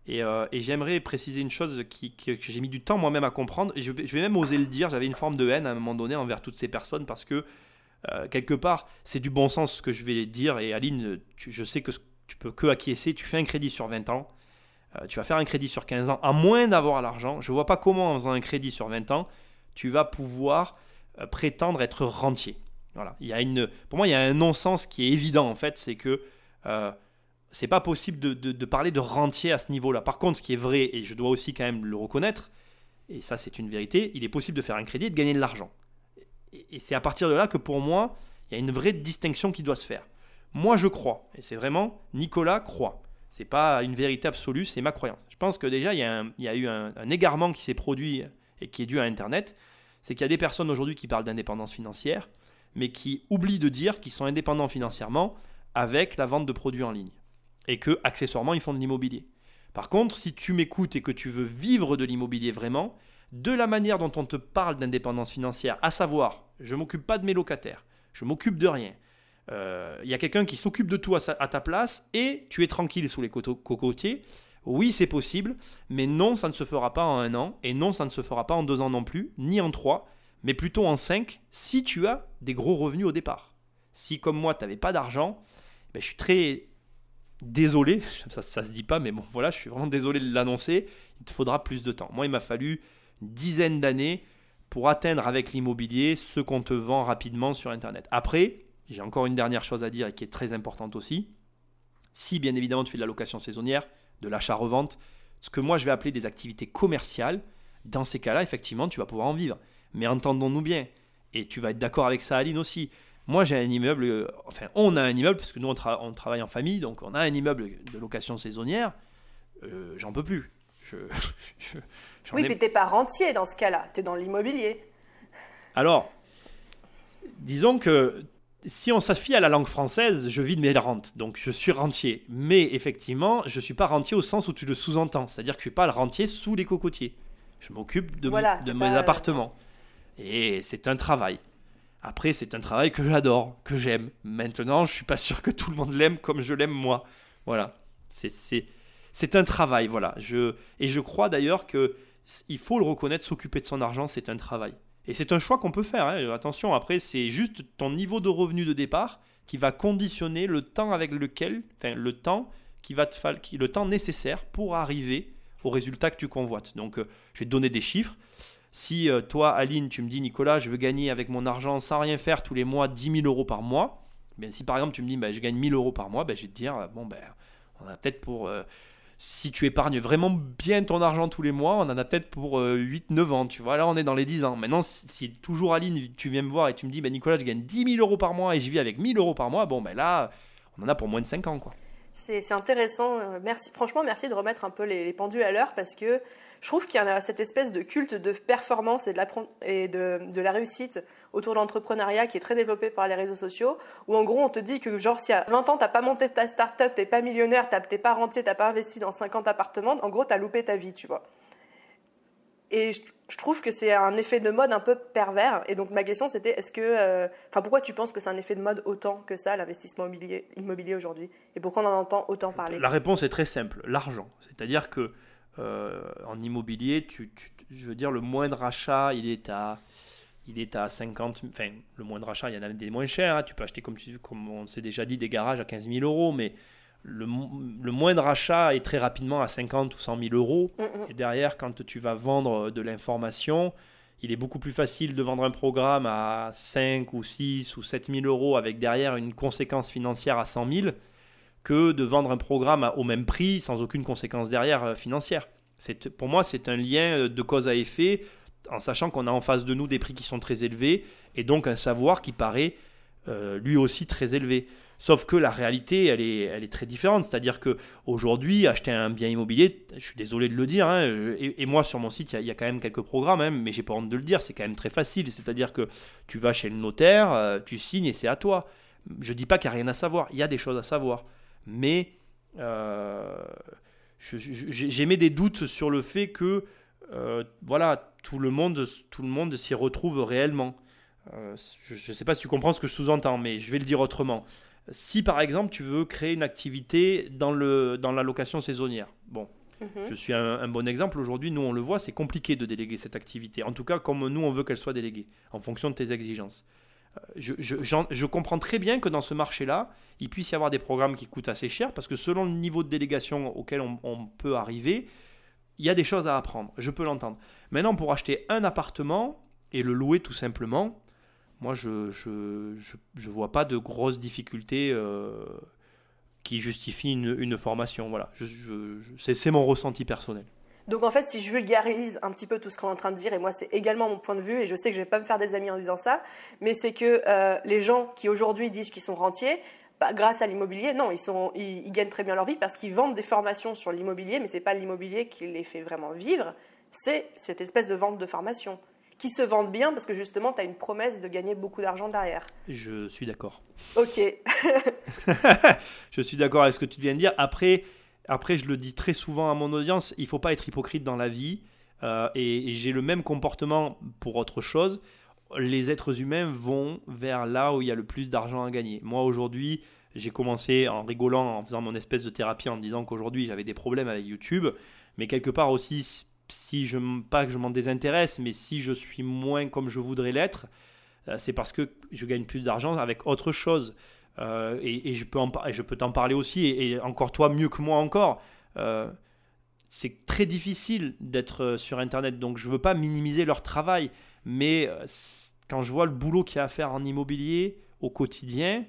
Euh, et, j'aimerais préciser une chose qui, que j'ai mis du temps moi-même à comprendre. Je, vais même oser le dire. J'avais une forme de haine à un moment donné envers toutes ces personnes parce que euh, quelque part, c'est du bon sens ce que je vais dire. Et Aline, je sais que tu peux que acquiescer. Tu fais un crédit sur 20 ans. Euh, tu vas faire un crédit sur 15 ans, à moins d'avoir l'argent. Je ne vois pas comment, en faisant un crédit sur 20 ans, tu vas pouvoir prétendre être rentier. Voilà. Il y a une, pour moi, il y a un non-sens qui est évident en fait, c'est que c'est pas possible de, parler de rentier à ce niveau-là. Par contre, ce qui est vrai, et je dois aussi quand même le reconnaître, et ça c'est une vérité, il est possible de faire un crédit et de gagner de l'argent. Et, c'est à partir de là que pour moi, il y a une vraie distinction qui doit se faire. Moi je crois, et c'est vraiment Nicolas croit. C'est pas une vérité absolue, c'est ma croyance. Je pense que déjà il y a, il y a eu un, un égarement qui s'est produit et qui est dû à Internet. C'est qu'il y a des personnes aujourd'hui qui parlent d'indépendance financière, mais qui oublient de dire qu'ils sont indépendants financièrement avec la vente de produits en ligne et que accessoirement ils font de l'immobilier. Par contre, si tu m'écoutes et que tu veux vivre de l'immobilier vraiment, de la manière dont on te parle d'indépendance financière, à savoir, je m'occupe pas de mes locataires, je m'occupe de rien. Il euh, y a quelqu'un qui s'occupe de tout à, ta place et tu es tranquille sous les cocotiers. Oui, c'est possible, mais non, ça ne se fera pas en un an et non, ça ne se fera pas en deux ans non plus, ni en trois, mais plutôt en cinq si tu as des gros revenus au départ. Si, comme moi, tu n'avais pas d'argent, ben, je suis très désolé, ça, se dit pas, mais bon, voilà, je suis vraiment désolé de l'annoncer. Il te faudra plus de temps. Moi, il m'a fallu une dizaine d'années pour atteindre avec l'immobilier ce qu'on te vend rapidement sur Internet. Après, j'ai encore une dernière chose à dire et qui est très importante aussi. Si bien évidemment tu fais de la location saisonnière, de l'achat-revente, ce que moi je vais appeler des activités commerciales, dans ces cas-là, effectivement, tu vas pouvoir en vivre. Mais entendons-nous bien, et tu vas être d'accord avec ça, Aline aussi. Moi, j'ai un immeuble, euh, enfin, on a un immeuble, parce que nous, on, travaille en famille, donc on a un immeuble de location saisonnière. Euh, j'en peux plus. Je, (laughs) oui, puis tu n'es pas rentier dans ce cas-là, tu es dans l'immobilier. Alors, disons que si on s'affie à la langue française, je vis de mes rentes, donc je suis rentier. Mais effectivement, je ne suis pas rentier au sens où tu le sous-entends, c'est-à-dire que je ne suis pas le rentier sous les cocotiers. Je m'occupe de, de mes appartements. Et c'est un travail. Après, c'est un travail que j'adore, que j'aime. Maintenant, je suis pas sûr que tout le monde l'aime comme je l'aime moi. Voilà. C'est un travail, voilà. Je, et je crois d'ailleurs que il faut le reconnaître, s'occuper de son argent, c'est un travail. Et c'est un choix qu'on peut faire. Hein. Attention, après, c'est juste ton niveau de revenu de départ qui va conditionner le temps avec lequel, enfin, le temps qui va te qui, le temps nécessaire pour arriver au résultat que tu convoites. Donc, euh, je vais te donner des chiffres. Si euh, toi, Aline, tu me dis, Nicolas, je veux gagner avec mon argent sans rien faire tous les mois 10 000 euros par mois, ben, si par exemple tu me dis, ben, je gagne 1000 euros par mois, ben, je vais te dire, bon, ben, on a peut-être pour. Euh, si tu épargnes vraiment bien ton argent tous les mois, on en a peut-être pour 8-9 euh, ans, tu vois. Là, on est dans les 10 ans. Maintenant, si, toujours Aline, tu viens me voir et tu me dis, ben, Nicolas, je gagne 10 000 euros par mois et je vis avec 1000 euros par mois, bon, ben là, on en a pour moins de 5 ans, quoi. C'est intéressant. Merci, franchement, merci de remettre un peu les, les pendules à l'heure parce que je trouve qu'il y a cette espèce de culte de performance et de la, réussite autour de l'entrepreneuriat qui est très développé par les réseaux sociaux, où en gros on te dit que genre si à 20 ans t'as pas monté ta start-up, t'es pas millionnaire, t'es pas rentier, t'as pas investi dans 50 appartements, en gros t'as loupé ta vie, tu vois. Et je, trouve que c'est un effet de mode un peu pervers. Et donc ma question c'était est-ce que, euh, enfin pourquoi tu penses que c'est un effet de mode autant que ça l'investissement immobilier, aujourd'hui? Et pourquoi on en entend autant parler? La réponse est très simple, l'argent. C'est-à-dire que en immobilier, tu, je veux dire, le moindre achat, il est à, il est à 50, enfin, le moindre achat, il y en a des moins chers. Hein. Tu peux acheter, comme, comme on s'est déjà dit, des garages à 15 000 euros, mais le, le, moindre achat est très rapidement à 50 ou 100 000 euros. Mm, mm. Et derrière, quand tu vas vendre de l'information, il est beaucoup plus facile de vendre un programme à 5 ou 6 ou 7 000 euros avec derrière une conséquence financière à 100 000 que de vendre un programme au même prix sans aucune conséquence derrière euh, financière. Pour moi, c'est un lien euh, de cause à effet en sachant qu'on a en face de nous des prix qui sont très élevés et donc un savoir qui paraît euh, lui aussi très élevé. Sauf que la réalité, elle est, elle est très différente. C'est-à-dire que aujourd'hui, acheter un bien immobilier, je suis désolé de le dire, hein, et, moi sur mon site, il y, a quand même quelques programmes, hein, mais j'ai pas honte de le dire, c'est quand même très facile. C'est-à-dire que tu vas chez le notaire, tu signes et c'est à toi. Je dis pas qu'il n'y a rien à savoir, il y a des choses à savoir mais euh, j'émets des doutes sur le fait que euh, voilà, tout le monde, tout le monde s'y retrouve réellement. Euh, je ne sais pas si tu comprends ce que je sous-entends, mais je vais le dire autrement. Si par exemple tu veux créer une activité dans, le, dans la location saisonnière, bon, mhm. je suis un, bon exemple. Aujourd'hui, nous on le voit, c'est compliqué de déléguer cette activité. En tout cas, comme nous on veut qu'elle soit déléguée, en fonction de tes exigences je, comprends très bien que dans ce marché-là, il puisse y avoir des programmes qui coûtent assez cher parce que selon le niveau de délégation auquel on, peut arriver, il y a des choses à apprendre. Je peux l'entendre. Maintenant, pour acheter un appartement et le louer tout simplement, moi, je je vois pas de grosses difficultés euh, qui justifient une, une formation. Voilà, c'est mon ressenti personnel. Donc en fait, si je vulgarise un petit peu tout ce qu'on est en train de dire, et moi c'est également mon point de vue, et je sais que je vais pas me faire des amis en disant ça, mais c'est que euh, les gens qui aujourd'hui disent qu'ils sont rentiers, bah, grâce à l'immobilier, non, ils, sont, ils, ils gagnent très bien leur vie parce qu'ils vendent des formations sur l'immobilier, mais c'est pas l'immobilier qui les fait vraiment vivre, c'est cette espèce de vente de formation qui se vendent bien parce que justement, tu as une promesse de gagner beaucoup d'argent derrière. Je suis d'accord. Ok, (laughs) (laughs) je suis d'accord avec ce que tu viens de dire. Après, après, je le dis très souvent à mon audience, il faut pas être hypocrite dans la vie. euh, et j'ai le même comportement pour autre chose. Les êtres humains vont vers là où il y a le plus d'argent à gagner. Moi, aujourd'hui, j'ai commencé en rigolant, en faisant mon espèce de thérapie, en disant qu'aujourd'hui, j'avais des problèmes avec YouTube. Mais quelque part aussi, si je, pas que je m'en désintéresse, mais si je suis moins comme je voudrais l'être, euh, c'est parce que je gagne plus d'argent avec autre chose. Euh, et, et je peux en par- et je peux t'en parler aussi, et, et encore toi mieux que moi encore. Euh, c'est très difficile d'être euh, sur Internet, donc je veux pas minimiser leur travail, mais quand je vois le boulot qu'il y a à faire en immobilier au quotidien,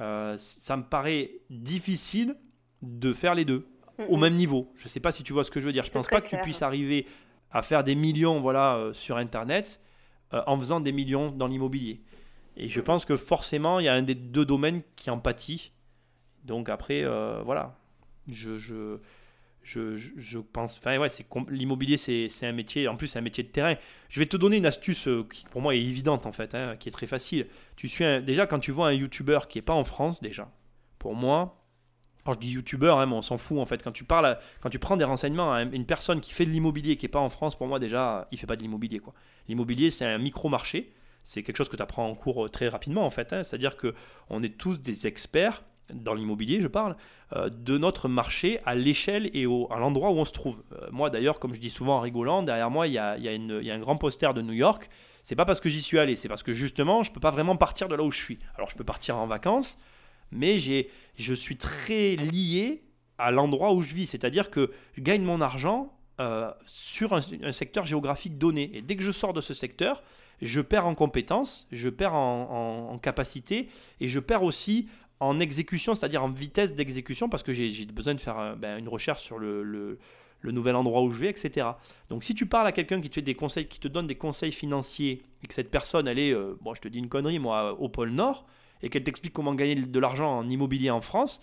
euh, ça me paraît difficile de faire les deux au même niveau. Je sais pas si tu vois ce que je veux dire. Je pense pas que tu puisses arriver à faire des millions voilà, sur Internet en faisant des millions dans l'immobilier. Et je pense que forcément, il y a un des deux domaines qui en pâtit. Donc après, euh, voilà. Je, je, je, je- pense. Enfin, ouais, l'immobilier, c'est un métier. En plus, c'est un métier de terrain. Je vais te donner une astuce euh, qui, pour moi, est évidente, en fait, hein, qui est très facile. Tu suis déjà, quand tu vois un YouTuber qui est pas en France, déjà, pour moi, quand je dis YouTuber, hein, mais on s'en fout, en fait. Quand tu parles, quand tu prends des renseignements à une personne qui fait de l'immobilier qui est pas en France, pour moi, déjà, il fait pas de l'immobilier, quoi. L'immobilier, c'est un micro-marché. C'est quelque chose que tu apprends en cours euh, très rapidement, en fait. hein. C'est-à-dire que on est tous des experts dans l'immobilier, je parle, euh, de notre marché à l'échelle et au, à l'endroit où on se trouve. Euh, moi, d'ailleurs, comme je dis souvent en rigolant, derrière moi, il y a, y a y a un grand poster de New York. C'est pas parce que j'y suis allé, c'est parce que justement, je peux pas vraiment partir de là où je suis. Alors, je peux partir en vacances, mais j'ai, je suis très lié à l'endroit où je vis. C'est-à-dire que je gagne mon argent sur un secteur géographique donné. Et dès que je sors de ce secteur, je perds en compétences, je perds en, capacité et je perds aussi en exécution, c'est-à-dire en vitesse d'exécution, parce que j'ai besoin de faire euh, ben, une recherche sur le nouvel endroit où je vais, etc. Donc si tu parles à quelqu'un qui te fait des conseils, qui te donne des conseils financiers, et que cette personne, elle est, euh, bon, je te dis une connerie, moi, au pôle Nord, et qu'elle t'explique comment gagner de l'argent en immobilier en France,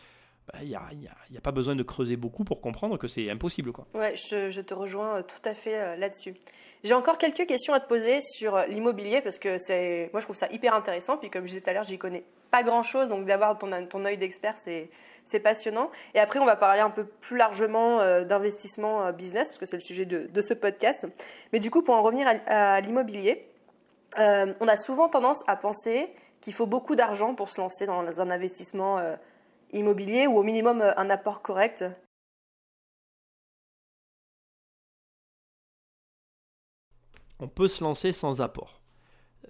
il n'y a, pas besoin de creuser beaucoup pour comprendre que c'est impossible. Quoi. Ouais, je, te rejoins euh, tout à fait euh, là-dessus. J'ai encore quelques questions à te poser sur euh, l'immobilier parce que c'est, moi je trouve ça hyper intéressant. Puis comme je disais tout à l'heure, j'y connais pas grand-chose, donc d'avoir ton, œil d'expert, c'est, c'est passionnant. Et après, on va parler un peu plus largement d'investissement business parce que c'est le sujet de, ce podcast. Mais du coup, pour en revenir à, l'immobilier, on a souvent tendance à penser qu'il faut beaucoup d'argent pour se lancer dans un investissement immobilier ou au minimum euh, un apport correct. on peut se lancer sans apport.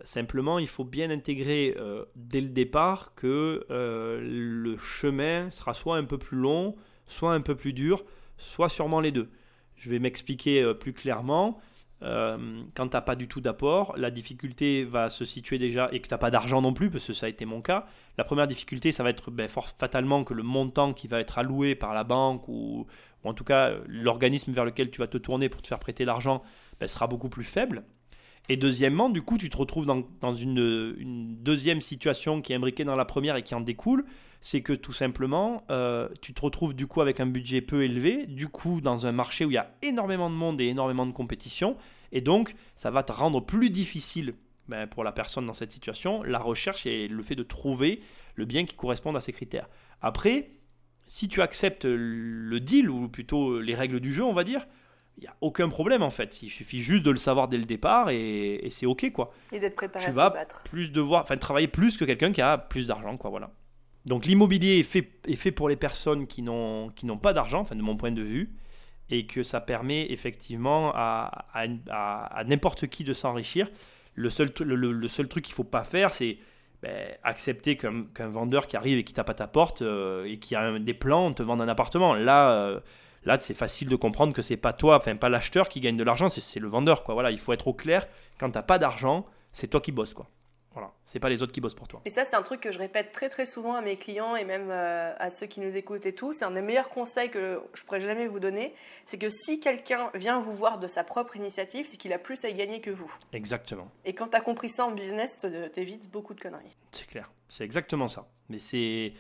Simplement, il faut bien intégrer euh, dès le départ que euh, le chemin sera soit un peu plus long, soit un peu plus dur, soit sûrement les deux. Je vais m'expliquer plus clairement. Euh, quand tu n'as pas du tout d'apport, la difficulté va se situer déjà, et que tu n'as pas d'argent non plus, parce que ça a été mon cas, la première difficulté, ça va être ben, fort fatalement que le montant qui va être alloué par la banque, ou, ou en tout cas l'organisme vers lequel tu vas te tourner pour te faire prêter l'argent, ben, sera beaucoup plus faible. Et deuxièmement, du coup, tu te retrouves dans, dans une, une, deuxième situation qui est imbriquée dans la première et qui en découle, c'est que tout simplement, euh, tu te retrouves du coup avec un budget peu élevé, du coup dans un marché où il y a énormément de monde et énormément de compétition, et donc ça va te rendre plus difficile ben, pour la personne dans cette situation la recherche et le fait de trouver le bien qui corresponde à ces critères. Après, si tu acceptes le deal, ou plutôt les règles du jeu, on va dire, il n'y a aucun problème en fait. Il suffit juste de le savoir dès le départ et, et c'est ok quoi. Et d'être préparé tu à vas se battre. plus devoir, enfin travailler plus que quelqu'un qui a plus d'argent quoi voilà. Donc l'immobilier est fait, pour les personnes qui n'ont pas d'argent, enfin de mon point de vue, et que ça permet effectivement à, n'importe qui de s'enrichir. Le seul, truc qu'il faut pas faire, c'est ben, accepter qu'un qu vendeur qui arrive et qui tape à ta porte euh, et qui a des plans te vende un appartement. Là, euh, là c'est facile de comprendre que c'est pas toi, enfin pas l'acheteur qui gagne de l'argent, c'est le vendeur. Quoi. Voilà, il faut être au clair. Quand t'as pas d'argent, c'est toi qui bosses. Quoi. Voilà, c'est pas les autres qui bossent pour toi. Et ça, c'est un truc que je répète très très souvent à mes clients et même euh, à ceux qui nous écoutent et tout. C'est un des meilleurs conseils que je pourrais jamais vous donner. C'est que si quelqu'un vient vous voir de sa propre initiative, c'est qu'il a plus à y gagner que vous. Exactement. Et quand tu as compris ça en business, t'évites beaucoup de conneries. C'est clair, c'est exactement ça. Mais c'est.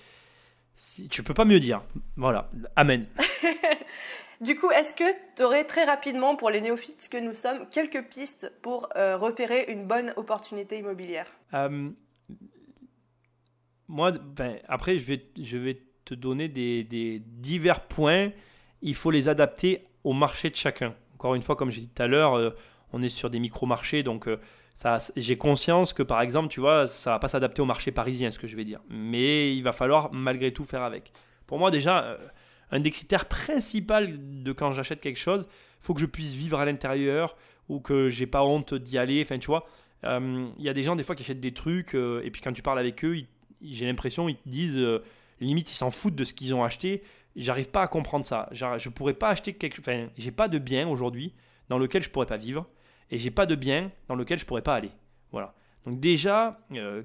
Si, tu peux pas mieux dire. Voilà, amen. (laughs) du coup, est-ce que tu aurais très rapidement, pour les néophytes que nous sommes, quelques pistes pour euh, repérer une bonne opportunité immobilière? Euh, Moi, ben, après, je vais, je vais te donner des, divers points. Il faut les adapter au marché de chacun. Encore une fois, comme j'ai dit tout à l'heure, euh, on est sur des micro-marchés, donc j'ai conscience que par exemple, tu vois, ça va pas s'adapter au marché parisien, ce que je vais dire. Mais il va falloir malgré tout faire avec. Pour moi, déjà, un des critères principaux de quand j'achète quelque chose, faut que je puisse vivre à l'intérieur ou que j'ai pas honte d'y aller. Enfin, tu vois, euh, il y a des gens des fois qui achètent des trucs euh, et puis quand tu parles avec eux, j'ai l'impression ils te disent limite ils s'en foutent de ce qu'ils ont acheté. J'arrive pas à comprendre ça. Je pourrais pas acheter quelque, enfin, j'ai pas de bien aujourd'hui dans lequel je pourrais pas vivre et j'ai pas de bien dans lequel je pourrais pas aller. Voilà. Donc déjà, euh,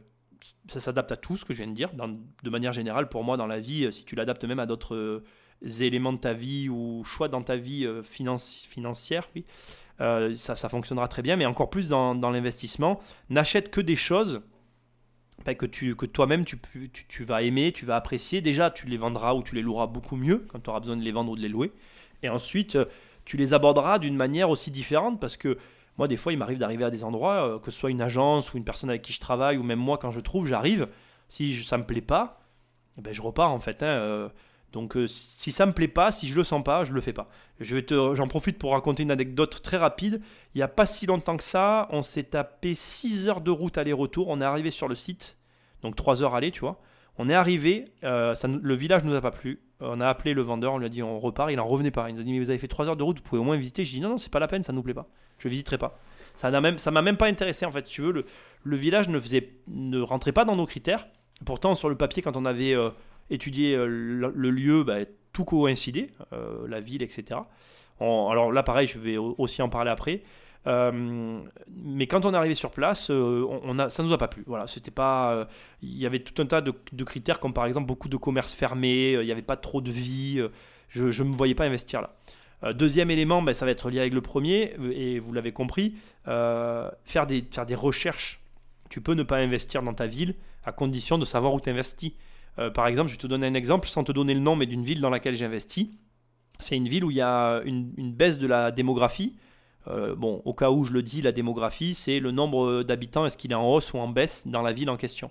ça s'adapte à tout ce que je viens de dire. de manière générale, pour moi, dans la vie, euh, si tu l'adaptes même à d'autres euh, éléments de ta vie ou choix dans ta vie financière, oui, ça, ça, fonctionnera très bien. Mais encore plus dans, l'investissement, n'achète que des choses ben, que, toi-même tu, vas aimer, tu vas apprécier. Déjà, tu les vendras ou tu les loueras beaucoup mieux quand tu auras besoin de les vendre ou de les louer. Et ensuite, tu les aborderas d'une manière aussi différente parce que moi, des fois, il m'arrive d'arriver à des endroits, euh, que ce soit une agence ou une personne avec qui je travaille, ou même moi, quand je trouve, j'arrive. Si ça me plaît pas, eh ben, je repars en fait. Hein, euh. Donc, euh, si ça me plaît pas, si je le sens pas, je le fais pas. Je vais te, j'en profite pour raconter une anecdote très rapide. Il n'y a pas si longtemps que ça, on s'est tapé 6 heures de route aller-retour. On est arrivé sur le site, donc 3 heures aller, tu vois. On est arrivé, ça, le village nous a pas plu. On a appelé le vendeur, on lui a dit on repart, il en revenait pas. Il nous a dit mais vous avez fait 3 heures de route, vous pouvez au moins visiter. J'ai dit non non c'est pas la peine, ça nous plaît pas je visiterai pas. Ça n'a même, ça m'a même pas intéressé en fait. tu veux, le, le, village ne faisait, ne rentrait pas dans nos critères. Pourtant, sur le papier, quand on avait euh, étudié euh, le, lieu, bah, tout coïncidait, euh, la ville, etc. alors là, pareil, je vais aussi en parler après. mais quand on est arrivé sur place, on, a, ça nous a pas plu. Voilà, c'était pas. Il y avait tout un tas de, critères, comme par exemple beaucoup de commerces fermés. Il n'y avait pas trop de vie. je ne me voyais pas investir là. Euh, deuxième élément, ben, ça va être lié avec le premier, et vous l'avez compris, euh, faire, des, faire des recherches. Tu peux ne pas investir dans ta ville à condition de savoir où tu investis. Euh, par exemple, je vais te donner un exemple sans te donner le nom, mais d'une ville dans laquelle j'investis. C'est une ville où il y a une, baisse de la démographie. bon, au cas où je le dis, la démographie, c'est le nombre d'habitants, est-ce qu'il est en hausse ou en baisse dans la ville en question.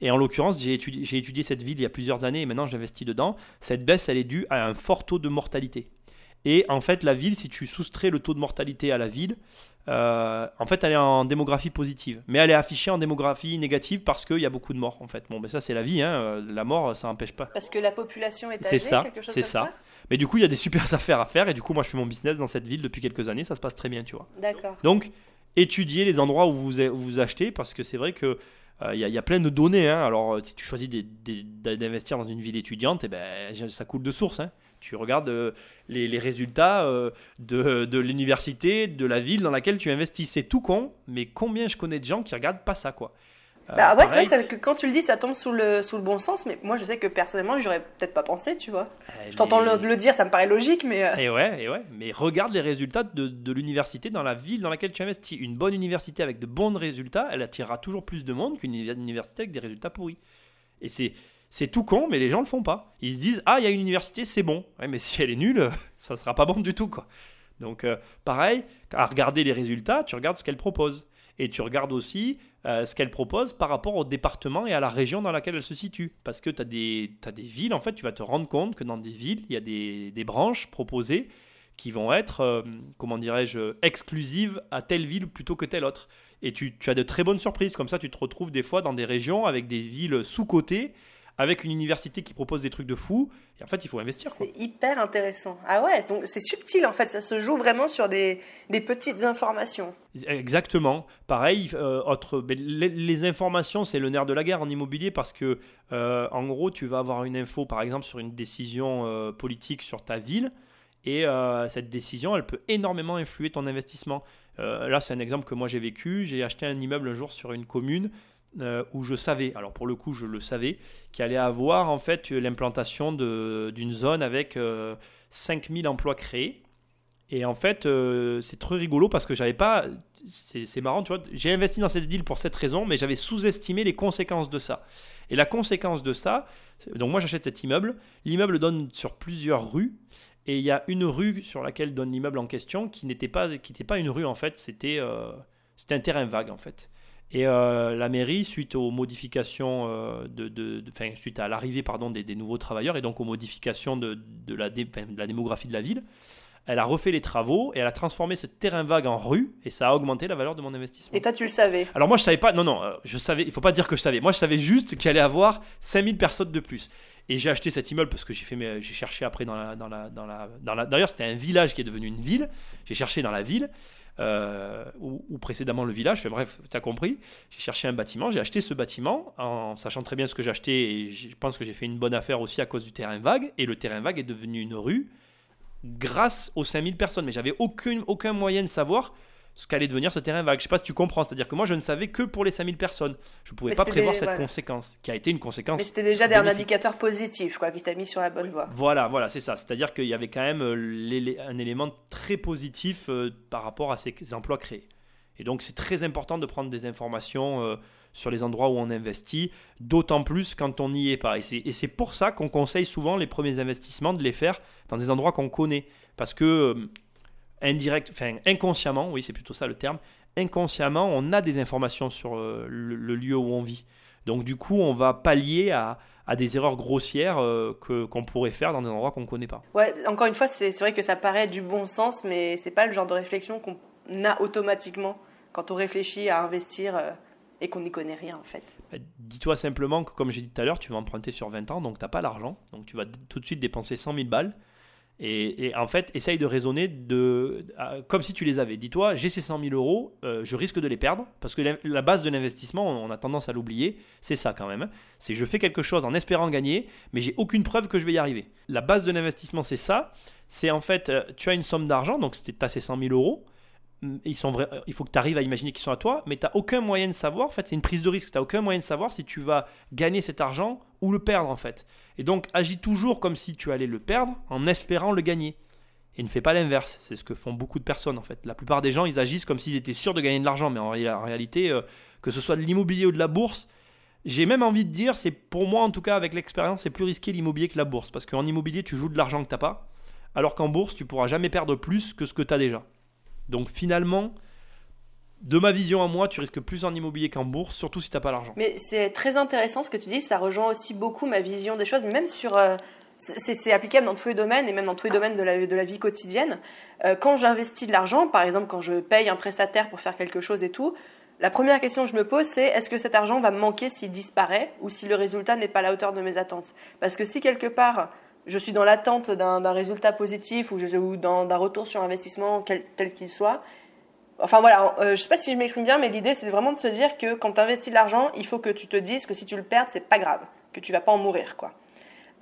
Et en l'occurrence, j'ai étudié, étudié, cette ville il y a plusieurs années et maintenant j'investis dedans. Cette baisse, elle est due à un fort taux de mortalité. Et en fait, la ville, si tu soustrais le taux de mortalité à la ville, euh, en fait, elle est en démographie positive. Mais elle est affichée en démographie négative parce qu'il y a beaucoup de morts, en fait. Bon, mais ça, c'est la vie. Hein. Euh, la mort, ça n'empêche pas. Parce que la population est âgée, C'est ça, c'est ça. Mais du coup, il y a des super (laughs) affaires à faire. Et du coup, moi, je fais mon business dans cette ville depuis quelques années. Ça se passe très bien, tu vois. D'accord. Donc, étudiez les endroits où vous, vous achetez parce que c'est vrai que euh, il y, a plein de données. Hein. Alors, si tu choisis d'investir dans une ville étudiante, eh ben, ça coule de source. Hein. Tu regardes euh, les, résultats euh, de, l'université, de la ville dans laquelle tu investis. C'est tout con, mais combien je connais de gens qui regardent pas ça, quoi. Euh, bah ouais, c'est vrai que quand tu le dis, ça tombe sous le, sous le bon sens, mais moi je sais que personnellement, j'aurais peut-être pas pensé, tu vois. Eh, je t'entends le, dire, ça me paraît logique, mais. Et ouais, et ouais, mais regarde les résultats de, de l'université dans la ville dans laquelle tu investis. Une bonne université avec de bons résultats, elle attirera toujours plus de monde qu'une université avec des résultats pourris. Et c'est c'est tout con, mais les gens le font pas. Ils se disent ah il y a une université, c'est bon. mais si elle est nulle, (laughs) ça sera pas bon du tout quoi. Donc euh, pareil, à regarder les résultats, tu regardes ce qu'elle propose et tu regardes aussi euh, ce qu'elle propose par rapport au département et à la région dans laquelle elle se situe. Parce que tu as des, des villes, en fait, tu vas te rendre compte que dans des villes, il y a des, des branches proposées qui vont être, euh, comment dirais-je, exclusives à telle ville plutôt que telle autre. Et tu, tu, as de très bonnes surprises. Comme ça, tu te retrouves des fois dans des régions avec des villes sous-cotées avec une université qui propose des trucs de fou. Et en fait, il faut investir. C'est hyper intéressant. Ah ouais, donc c'est subtil en fait. Ça se joue vraiment sur des, des petites informations. Exactement. Pareil, euh, autre, les, informations, c'est le nerf de la guerre en immobilier parce que, euh, en gros, tu vas avoir une info, par exemple, sur une décision euh, politique sur ta ville. Et cette décision, elle peut énormément influer ton investissement. là, c'est un exemple que moi j'ai vécu. J'ai acheté un immeuble un jour sur une commune euh, où je savais, alors pour le coup je le savais, qu'il allait avoir en fait l'implantation d'une zone avec 5000 emplois créés. Et en fait, c'est très rigolo parce que j'avais pas. C'est marrant, tu vois. J'ai investi dans cette ville pour cette raison, mais j'avais sous-estimé les conséquences de ça. Et la conséquence de ça, donc moi j'achète cet immeuble. L'immeuble donne sur plusieurs rues. Et il y a une rue sur laquelle donne l'immeuble en question qui n'était pas, pas une rue en fait, c'était c'était un terrain vague en fait. Et euh, la mairie, suite aux modifications, euh, de, de, suite à l'arrivée pardon, des, nouveaux travailleurs et donc aux modifications de, de la, de la démographie de la ville, elle a refait les travaux et elle a transformé ce terrain vague en rue et ça a augmenté la valeur de mon investissement. Et toi, tu le savais Alors moi, je savais pas. Non, non, euh, je savais. Il faut pas dire que je savais. Moi, je savais juste qu'il allait avoir 5000 personnes de plus. Et j'ai acheté cet immeuble parce que j'ai fait, j'ai cherché après dans la, dans la, dans la, dans la. D'ailleurs, c'était un village qui est devenu une ville. J'ai cherché dans la ville euh, ou, précédemment le village. bref, tu compris. J'ai cherché un bâtiment, j'ai acheté ce bâtiment en sachant très bien ce que j'achetais et je pense que j'ai fait une bonne affaire aussi à cause du terrain vague. Et le terrain vague est devenu une rue grâce aux 5000 personnes. Mais j'avais aucun moyen de savoir ce qu'allait devenir ce terrain vague. Je sais pas si tu comprends, c'est-à-dire que moi je ne savais que pour les 5000 personnes. Je ne pouvais pas prévoir cette conséquence, qui a été une conséquence. Mais c'était déjà un indicateur positif, quoi, qui t'a mis sur la bonne voie. Voilà, voilà, c'est ça. C'est-à-dire qu'il y avait quand même euh, un élément très positif euh, par rapport à ces emplois créés. Et donc c'est très important de prendre des informations euh, sur les endroits où on investit, d'autant plus quand on n'y est pas. Et c'est pour ça qu'on conseille souvent les premiers investissements de les faire dans des endroits qu'on connaît. Parce que indirect, enfin inconsciemment, oui c'est plutôt ça le terme, inconsciemment on a des informations sur euh, le, lieu où on vit. Donc du coup on va pallier à, à des erreurs grossières euh, que, qu'on pourrait faire dans des endroits qu'on ne connaît pas. Ouais, encore une fois c'est, vrai que ça paraît du bon sens, mais c'est pas le genre de réflexion qu'on a automatiquement quand on réfléchit à investir euh, et qu'on n'y connaît rien en fait. Bah, dis-toi simplement que comme j'ai dit tout à l'heure, tu vas emprunter sur 20 ans, donc tu n'as pas l'argent, donc tu vas tout de suite dépenser 100 000 balles. Et, en fait, essaye de raisonner de, comme si tu les avais. Dis-toi, j'ai ces 100 000 euros, euh, je risque de les perdre, parce que la, base de l'investissement, on a tendance à l'oublier, c'est ça quand même. C'est je fais quelque chose en espérant gagner, mais j'ai aucune preuve que je vais y arriver. La base de l'investissement, c'est ça. C'est en fait, euh, tu as une somme d'argent, donc tu as ces 100 000 euros, vrais, il faut que tu arrives à imaginer qu'ils sont à toi, mais tu n'as aucun moyen de savoir, en fait c'est une prise de risque, tu n'as aucun moyen de savoir si tu vas gagner cet argent ou le perdre en fait. Et donc agis toujours comme si tu allais le perdre en espérant le gagner. Et ne fais pas l'inverse, c'est ce que font beaucoup de personnes en fait. La plupart des gens ils agissent comme s'ils étaient sûrs de gagner de l'argent, mais en, réalité, euh, que ce soit de l'immobilier ou de la bourse, j'ai même envie de dire, c'est pour moi en tout cas avec l'expérience, c'est plus risqué l'immobilier que la bourse, parce qu'en immobilier tu joues de l'argent que tu n'as pas, alors qu'en bourse tu pourras jamais perdre plus que ce que tu as déjà. Donc finalement, de ma vision à moi, tu risques plus en immobilier qu'en bourse, surtout si tu n'as pas l'argent. Mais c'est très intéressant ce que tu dis, ça rejoint aussi beaucoup ma vision des choses, même sur... Euh, c'est applicable dans tous les domaines et même dans tous les domaines de la, de la vie quotidienne. Euh, quand j'investis de l'argent, par exemple quand je paye un prestataire pour faire quelque chose et tout, la première question que je me pose, c'est est-ce que cet argent va me manquer s'il disparaît ou si le résultat n'est pas à la hauteur de mes attentes? Parce que si quelque part je suis dans l'attente d'un résultat positif ou, d'un retour sur investissement tel qu'il soit. Enfin voilà, euh, je ne sais pas si je m'exprime bien, mais l'idée c'est vraiment de se dire que quand tu investis de l'argent, il faut que tu te dises que si tu le perds, c'est pas grave, que tu vas pas en mourir quoi.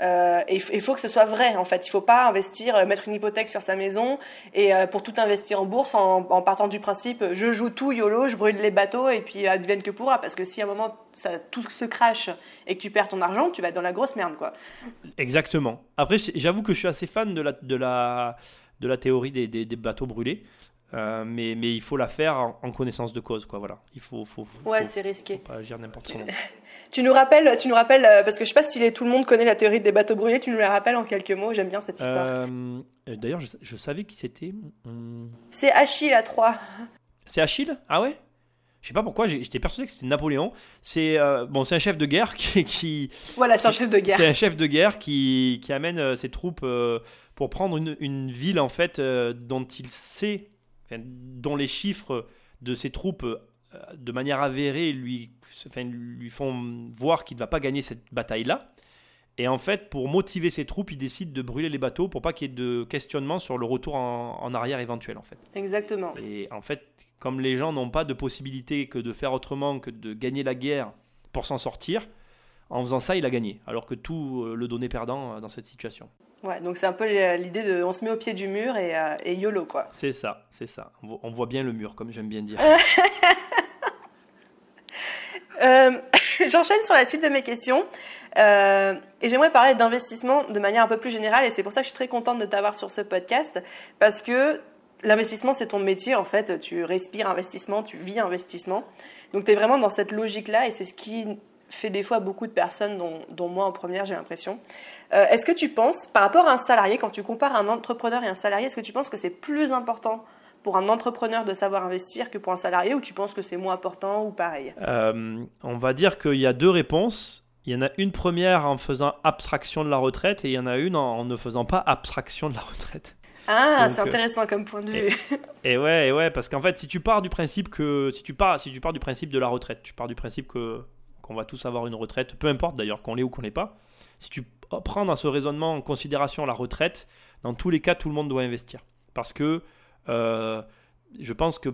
Euh, et il faut que ce soit vrai en fait. Il faut pas investir, euh, mettre une hypothèque sur sa maison et euh, pour tout investir en bourse en, partant du principe je joue tout YOLO, je brûle les bateaux et puis advienne que pourra. Parce que si à un moment ça, tout se crache et que tu perds ton argent, tu vas être dans la grosse merde quoi. Exactement. Après, j'avoue que je suis assez fan de la, de la, de la théorie des, des, bateaux brûlés. mais, mais il faut la faire en, connaissance de cause, quoi. Voilà. Il faut, faut, ouais, c'est risqué. Faut pas agir n'importe comment. (laughs) Tu nous rappelles, tu nous rappelles euh, parce que je sais pas si tout le monde connaît la théorie des bateaux brûlés, tu nous la rappelles en quelques mots, j'aime bien cette histoire. Euh, D'ailleurs, je, savais qui c'était. C'est Achille à 3. C'est Achille? Ah ouais? Je sais pas pourquoi, j'étais persuadé que c'était Napoléon. C'est euh, bon, c'est un chef de guerre qui, voilà, c'est un chef de guerre. C'est un chef de guerre qui, qui amène euh, ses troupes pour prendre une, une, ville en fait dont il sait, dont les chiffres de ses troupes de manière avérée lui lui font voir qu'il ne va pas gagner cette bataille-là. Et en fait, pour motiver ses troupes, il décide de brûler les bateaux pour pas qu'il y ait de questionnement sur le retour en, arrière éventuel, en fait. Exactement. Et en fait, comme les gens n'ont pas de possibilité que de faire autrement que de gagner la guerre pour s'en sortir, en faisant ça, il a gagné, alors que tout euh, le donnait perdant euh, dans cette situation. Ouais, donc c'est un peu l'idée de on se met au pied du mur et, euh, et YOLO, quoi. C'est ça, c'est ça. On voit bien le mur, comme j'aime bien dire. (laughs) Euh, (laughs) J'enchaîne sur la suite de mes questions. Euh, et j'aimerais parler d'investissement de manière un peu plus générale. Et c'est pour ça que je suis très contente de t'avoir sur ce podcast. Parce que l'investissement, c'est ton métier. En fait, tu respires investissement, tu vis investissement. Donc, tu es vraiment dans cette logique-là. Et c'est ce qui fait des fois beaucoup de personnes, dont, moi en première, j'ai l'impression. Euh, est-ce que tu penses, par rapport à un salarié, quand tu compares un entrepreneur et un salarié, est-ce que tu penses que c'est plus important pour un entrepreneur de savoir investir que pour un salarié ou tu penses que c'est moins important ou pareil? Euh, On va dire qu'il y a deux réponses. Il y en a une première en faisant abstraction de la retraite et il y en a une en, ne faisant pas abstraction de la retraite. Ah, c'est euh, intéressant comme point de vue. (laughs) Et, ouais, et ouais, parce qu'en fait, si tu pars du principe que si tu pars, si tu pars du principe de la retraite, tu pars du principe que qu'on va tous avoir une retraite, peu importe d'ailleurs qu'on l'ait ou qu'on l'ait pas. Si tu prends dans ce raisonnement en considération la retraite, dans tous les cas, tout le monde doit investir, parce que euh, je pense que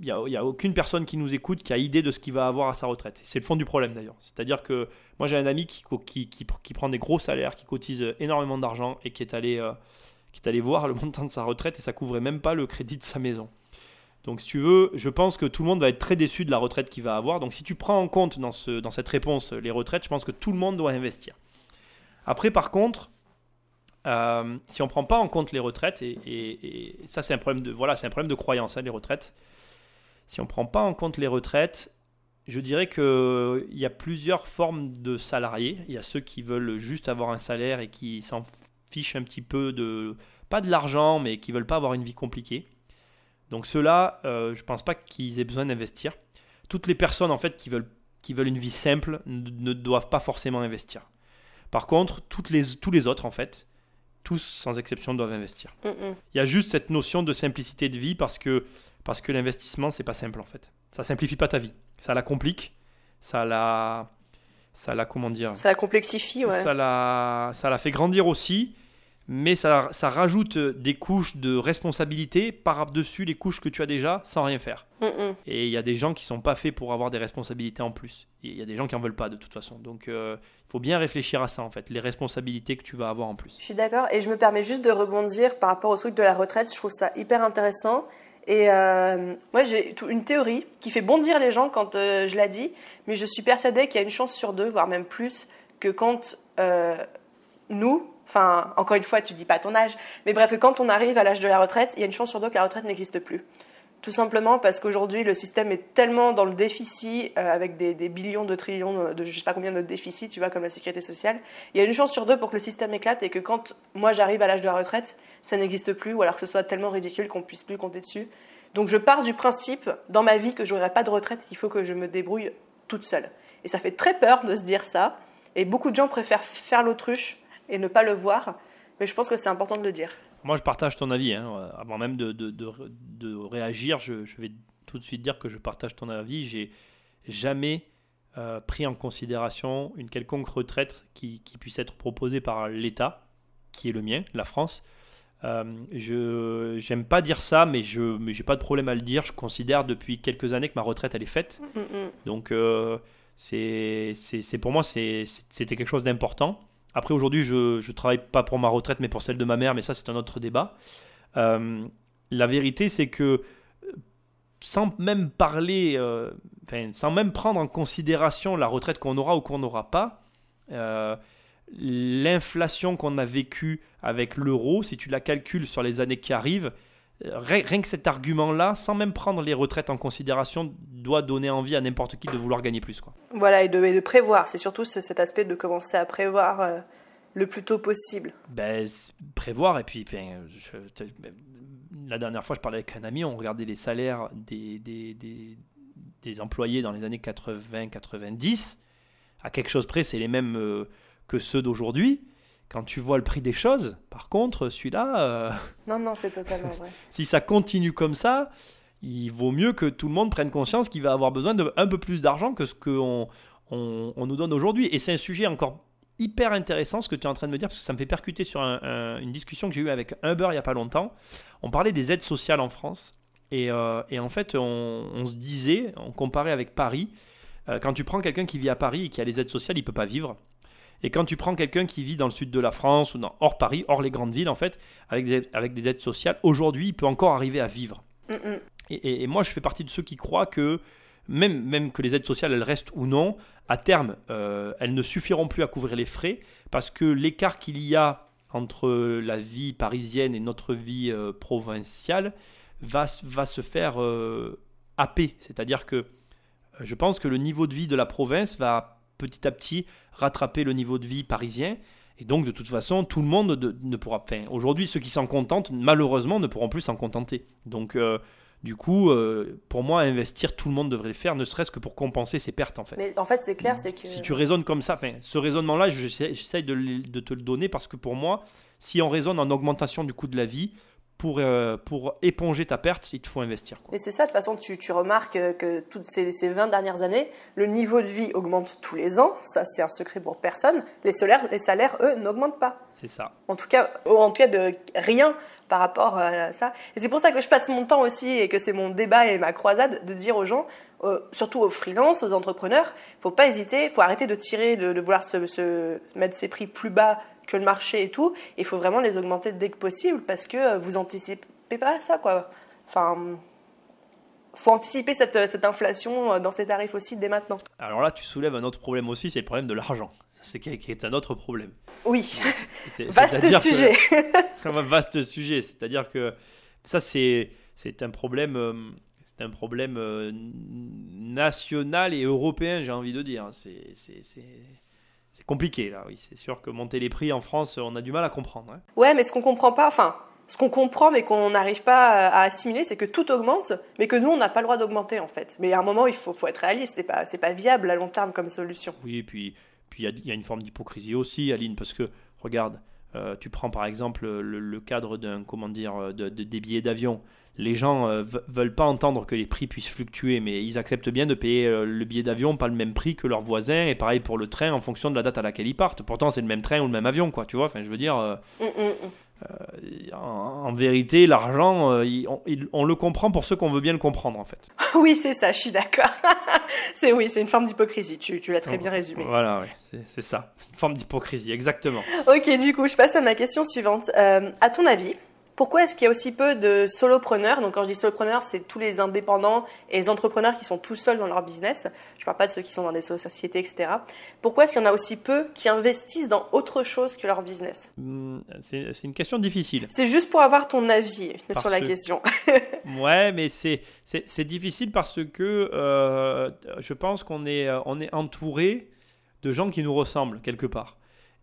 il n'y a, aucune personne qui nous écoute qui a idée de ce qu'il va avoir à sa retraite. C'est le fond du problème d'ailleurs. C'est-à-dire que moi j'ai un ami qui, qui, prend des gros salaires, qui cotise énormément d'argent et qui est, allé, euh, qui est allé voir le montant de sa retraite et ça couvrait même pas le crédit de sa maison. Donc si tu veux, je pense que tout le monde va être très déçu de la retraite qu'il va avoir. Donc si tu prends en compte dans, ce, cette réponse les retraites, je pense que tout le monde doit investir. Après par contre, euh, si on ne prend pas en compte les retraites, et, ça c'est un problème de voilà, c'est un problème de croyance, hein, les retraites. Si on ne prend pas en compte les retraites, je dirais qu'il y a plusieurs formes de salariés. Il y a ceux qui veulent juste avoir un salaire et qui s'en fichent un petit peu de pas de l'argent, mais qui veulent pas avoir une vie compliquée. Donc ceux-là, euh, je ne pense pas qu'ils aient besoin d'investir. Toutes les personnes en fait qui veulent qui veulent une vie simple ne, doivent pas forcément investir. Par contre, toutes les, tous les autres en fait, tous sans exception doivent investir. Mm, mm. Il y a juste cette notion de simplicité de vie parce que, parce que l'investissement, c'est pas simple en fait. Ça simplifie pas ta vie. Ça la complique. Ça la. Ça la. Comment dire Ça la complexifie, ouais. Ça la, ça la fait grandir aussi mais ça, ça, rajoute des couches de responsabilité par-dessus les couches que tu as déjà sans rien faire. Mm, mm. Et il y a des gens qui sont pas faits pour avoir des responsabilités en plus. Il y a des gens qui en veulent pas de toute façon. Donc euh, il faut bien réfléchir à ça en fait, les responsabilités que tu vas avoir en plus. Je suis d'accord et je me permets juste de rebondir par rapport au truc de la retraite. Je trouve ça hyper intéressant. Et euh, moi, j'ai une théorie qui fait bondir les gens quand euh, je la dis, mais je suis persuadée qu'il y a une chance sur deux, voire même plus, que quand nous, Enfin, encore une fois, tu dis pas ton âge. Mais bref, quand on arrive à l'âge de la retraite, il y a une chance sur deux que la retraite n'existe plus. Tout simplement parce qu'aujourd'hui, le système est tellement dans le déficit, euh, avec des, billions de trillions de je sais pas combien de déficits, tu vois, comme la sécurité sociale. Il y a une chance sur deux pour que le système éclate et que quand moi j'arrive à l'âge de la retraite, ça n'existe plus, ou alors que ce soit tellement ridicule qu'on puisse plus compter dessus. Donc je pars du principe, dans ma vie, que j'aurai pas de retraite, il faut que je me débrouille toute seule. Et ça fait très peur de se dire ça. Et beaucoup de gens préfèrent faire l'autruche et ne pas le voir. Mais je pense que c'est important de le dire. Moi, je partage ton avis. Hein. Avant même de, de, de, réagir, je, je, vais tout de suite dire que je partage ton avis. J'ai jamais euh, pris en considération une quelconque retraite qui, qui puisse être proposée par l'État, qui est le mien, la France. Euh, je j'aime pas dire ça, mais je mais j'ai pas de problème à le dire. Je considère depuis quelques années que ma retraite elle est faite. Mm, mm, mm. Donc euh, c'est c'est pour moi c'était quelque chose d'important. Après, aujourd'hui, je ne travaille pas pour ma retraite, mais pour celle de ma mère, mais ça, c'est un autre débat. Euh, la vérité, c'est que sans même parler, euh, sans même prendre en considération la retraite qu'on aura ou qu'on n'aura pas, euh, l'inflation qu'on a vécue avec l'euro, si tu la calcules sur les années qui arrivent, rien que cet argument-là, sans même prendre les retraites en considération, doit donner envie à n'importe qui de vouloir gagner plus. Quoi. Voilà, et de, prévoir. C'est surtout cet aspect de commencer à prévoir euh, le plus tôt possible. Ben, prévoir, et puis la dernière fois, je parlais avec un ami, on regardait les salaires des, des, des, des employés dans les années 80-90. À quelque chose près, c'est les mêmes euh, que ceux d'aujourd'hui. Quand tu vois le prix des choses, par contre, celui-là... Euh, non, non, c'est totalement vrai. (laughs) si ça continue comme ça, il vaut mieux que tout le monde prenne conscience qu'il va avoir besoin d'un peu plus d'argent que ce qu'on on, nous donne aujourd'hui. Et c'est un sujet encore hyper intéressant ce que tu es en train de me dire, parce que ça me fait percuter sur une discussion que j'ai eue avec Uber il n'y a pas longtemps. On parlait des aides sociales en France. Et, euh, en fait, on, se disait, on comparait avec Paris, euh, quand tu prends quelqu'un qui vit à Paris et qui a les aides sociales, il ne peut pas vivre. Et quand tu prends quelqu'un qui vit dans le sud de la France ou dans, hors Paris, hors les grandes villes, en fait, avec des, avec des aides sociales, aujourd'hui, il peut encore arriver à vivre. Et, moi, je fais partie de ceux qui croient que même, même que les aides sociales, elles restent ou non, à terme, euh, elles ne suffiront plus à couvrir les frais parce que l'écart qu'il y a entre la vie parisienne et notre vie euh, provinciale va, va se faire euh, happer. C'est-à-dire que je pense que le niveau de vie de la province va petit à petit rattraper le niveau de vie parisien. Et donc, de toute façon, tout le monde ne pourra. Enfin, aujourd'hui, ceux qui s'en contentent, malheureusement, ne pourront plus s'en contenter. Donc, du coup, euh, pour moi, investir, tout le monde devrait le faire, ne serait-ce que pour compenser ses pertes, en fait. Mais en fait, c'est clair, c'est que... Si tu raisonnes comme ça, ce raisonnement-là, j'essaye de, de, te le donner parce que pour moi, si on raisonne en augmentation du coût de la vie, pour, euh, pour éponger ta perte, il te faut investir. Et c'est ça, de toute façon, tu, tu remarques que toutes ces, ces, 20 dernières années, le niveau de vie augmente tous les ans. Ça, c'est un secret pour personne. Les salaires, les salaires eux, n'augmentent pas. C'est ça. En tout cas, en tout cas de rien par rapport à ça. Et c'est pour ça que je passe mon temps aussi et que c'est mon débat et ma croisade de dire aux gens, euh, surtout aux freelances, aux entrepreneurs, il faut pas hésiter, il faut arrêter de tirer, de, de vouloir se, se, mettre ses prix plus bas que le marché et tout. Il faut vraiment les augmenter dès que possible parce que euh, vous anticipez pas ça, quoi. Enfin, faut anticiper cette, cette inflation euh, dans ces tarifs aussi dès maintenant. Alors là, tu soulèves un autre problème aussi, c'est le problème de l'argent. C'est qui est un autre problème. Oui, (laughs) vaste sujet. (laughs) un vaste sujet, c'est-à-dire que ça, c'est un problème euh, c'est un problème national et européen, j'ai envie de dire. C'est c'est compliqué là, oui. C'est sûr que monter les prix en France, on a du mal à comprendre. Hein. Ouais, mais ce qu'on comprend pas, enfin, ce qu'on comprend mais qu'on n'arrive pas à assimiler, c'est que tout augmente, mais que nous, on n'a pas le droit d'augmenter en fait. Mais à un moment, il faut, faut être réaliste, c'est pas, pas viable à long terme comme solution. Oui, et puis il y, a une forme d'hypocrisie aussi, Aline, parce que regarde, euh, tu prends par exemple le, cadre d'un comment dire de, des billets d'avion les gens ne euh, veulent pas entendre que les prix puissent fluctuer, mais ils acceptent bien de payer euh, le billet d'avion pas le même prix que leurs voisins, et pareil pour le train en fonction de la date à laquelle ils partent. Pourtant, c'est le même train ou le même avion, quoi, tu vois. Enfin, je veux dire, euh, mm, mm, mm. en, vérité, l'argent, on, le comprend pour ceux qu'on veut bien le comprendre, en fait. (laughs) oui, c'est ça, je suis d'accord. (laughs) c'est oui, c'est une forme d'hypocrisie, tu, tu l'as très bien résumé. Voilà, oui, c'est ça, une forme d'hypocrisie, exactement. ok, du coup, je passe à ma question suivante. à ton avis, pourquoi est-ce qu'il y a aussi peu de solopreneurs? Donc quand je dis solopreneurs, c'est tous les indépendants et les entrepreneurs qui sont tout seuls dans leur business. Je ne parle pas de ceux qui sont dans des sociétés, etc. Pourquoi est-ce qu'il y en a aussi peu qui investissent dans autre chose que leur business? Hmm, C'est une question difficile. C'est juste pour avoir ton avis sur la question. (laughs) ouais, mais c'est difficile parce que euh, je pense qu'on est, euh, on est entouré de gens qui nous ressemblent quelque part.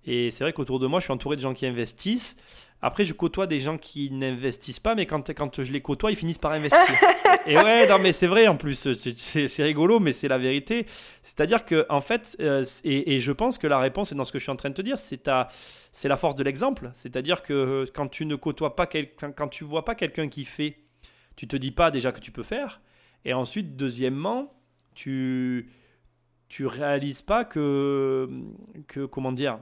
Et c'est vrai qu'autour de moi, je suis entouré de gens qui investissent. Après, je côtoie des gens qui n'investissent pas, mais quand, quand je les côtoie, ils finissent par investir. (laughs) et ouais, non, mais c'est vrai en plus, c'est rigolo, mais c'est la vérité. C'est-à-dire que, en fait, euh, et, je pense que la réponse est dans ce que je suis en train de te dire, c'est la force de l'exemple. C'est-à-dire que euh, quand tu ne côtoies pas quelqu'un, quand tu vois pas quelqu'un qui fait, tu te dis pas déjà que tu peux faire. Et ensuite, deuxièmement, tu tu réalises pas que, que comment dire,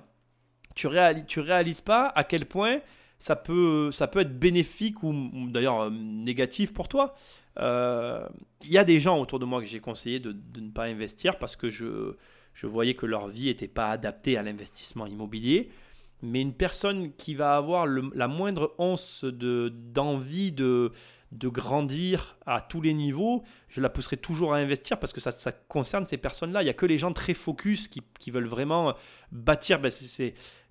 tu réalises, tu réalises pas à quel point ça peut, ça peut être bénéfique ou, d'ailleurs euh, négatif pour toi. Euh, il y a des gens autour de moi que j'ai conseillé de, ne pas investir parce que je, je voyais que leur vie n'était pas adaptée à l'investissement immobilier. Mais une personne qui va avoir la moindre once d'envie de, de, grandir à tous les niveaux, je la pousserai toujours à investir parce que ça, ça concerne ces personnes-là. Il n'y a que les gens très focus qui, qui veulent vraiment bâtir. Ben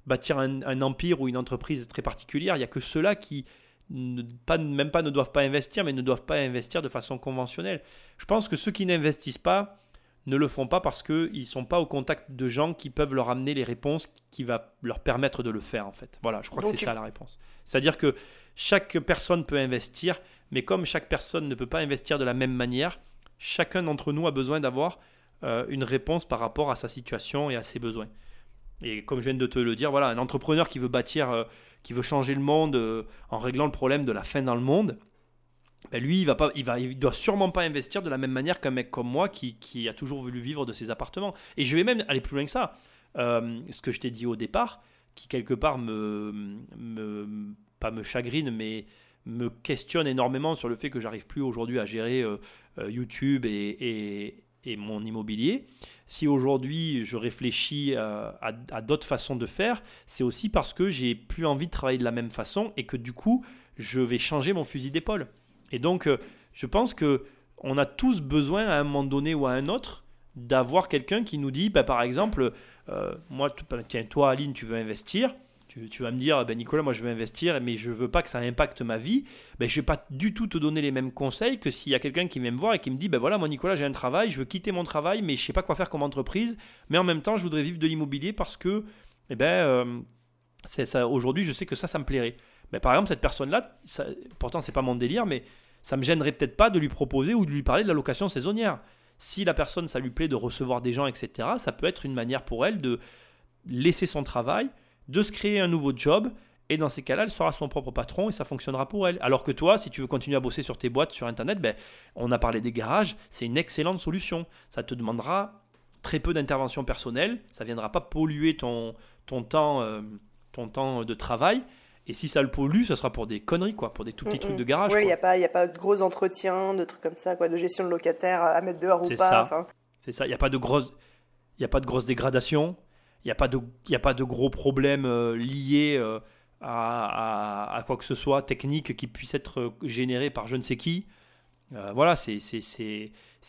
bâtir un, empire ou une entreprise très particulière. Il n'y a que ceux-là qui, ne, pas, même pas ne doivent pas investir, mais ne doivent pas investir de façon conventionnelle. Je pense que ceux qui n'investissent pas ne le font pas parce qu'ils ne sont pas au contact de gens qui peuvent leur amener les réponses qui va leur permettre de le faire en fait. Voilà, je crois que c'est ça la réponse. C'est-à-dire que chaque personne peut investir, mais comme chaque personne ne peut pas investir de la même manière, chacun d'entre nous a besoin d'avoir euh, une réponse par rapport à sa situation et à ses besoins. Et comme je viens de te le dire, voilà, un entrepreneur qui veut bâtir, euh, qui veut changer le monde euh, en réglant le problème de la faim dans le monde, ben lui, il va pas, il va, il doit sûrement pas investir de la même manière qu'un mec comme moi qui, qui, a toujours voulu vivre de ses appartements. Et je vais même aller plus loin que ça. Euh, ce que je t'ai dit au départ, qui quelque part me, me, pas me chagrine, mais me questionne énormément sur le fait que j'arrive plus aujourd'hui à gérer YouTube et, et, et mon immobilier. Si aujourd'hui je réfléchis euh, à, d'autres façons de faire, c'est aussi parce que j'ai plus envie de travailler de la même façon et que du coup je vais changer mon fusil d'épaule. Et donc euh, je pense que on a tous besoin à un moment donné ou à un autre d'avoir quelqu'un qui nous dit, bah, par exemple, euh, moi, bah, tiens, toi Aline, tu veux investir, tu, vas me dire, ben Nicolas, moi je veux investir, mais je veux pas que ça impacte ma vie. Ben, je vais pas du tout te donner les mêmes conseils que s'il y a quelqu'un qui vient me voir et qui me dit, ben voilà, moi Nicolas, j'ai un travail, je veux quitter mon travail, mais je sais pas quoi faire comme entreprise, mais en même temps, je voudrais vivre de l'immobilier parce que, eh ben, euh, aujourd'hui, je sais que ça, ça me plairait. Ben, par exemple, cette personne-là, pourtant c'est pas mon délire, mais ça me gênerait peut-être pas de lui proposer ou de lui parler de la location saisonnière. Si la personne, ça lui plaît de recevoir des gens, etc., ça peut être une manière pour elle de laisser son travail, de se créer un nouveau job. Et dans ces cas-là, elle sera son propre patron et ça fonctionnera pour elle. Alors que toi, si tu veux continuer à bosser sur tes boîtes sur Internet, ben, on a parlé des garages, c'est une excellente solution. Ça te demandera très peu d'intervention personnelle, ça ne viendra pas polluer ton, ton, temps, euh, ton temps de travail. Et si ça le pollue, ça sera pour des conneries, quoi, pour des tout petits trucs de garage. Oui, il n'y a, pas, a pas de gros entretiens, de trucs comme ça, quoi, de gestion de locataires à mettre dehors ou pas. C'est ça, il n'y a pas de il a pas de grosses dégradations. N'y a, pas de, a pas de gros problèmes euh, liés euh, à, quoi que ce soit technique qui puisse être généré par je ne sais qui. Euh, voilà, c'est,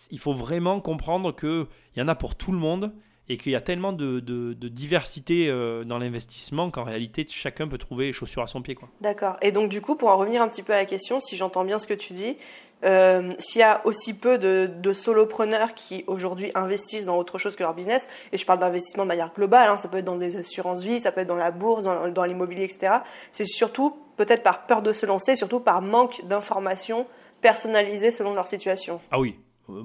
il faut vraiment comprendre qu'il y en a pour tout le monde et qu'il y a tellement de, de diversité dans l'investissement qu'en réalité chacun peut trouver chaussures à son pied. D'accord. Et donc du coup, pour en revenir un petit peu à la question, si j'entends bien ce que tu dis, euh, s'il y a aussi peu de, solopreneurs qui aujourd'hui investissent dans autre chose que leur business, et je parle d'investissement de manière globale, hein, ça peut être dans des assurances vie, ça peut être dans la bourse, dans, l'immobilier, etc. C'est surtout peut-être par peur de se lancer, surtout par manque d'informations personnalisées selon leur situation. Ah oui. Euh,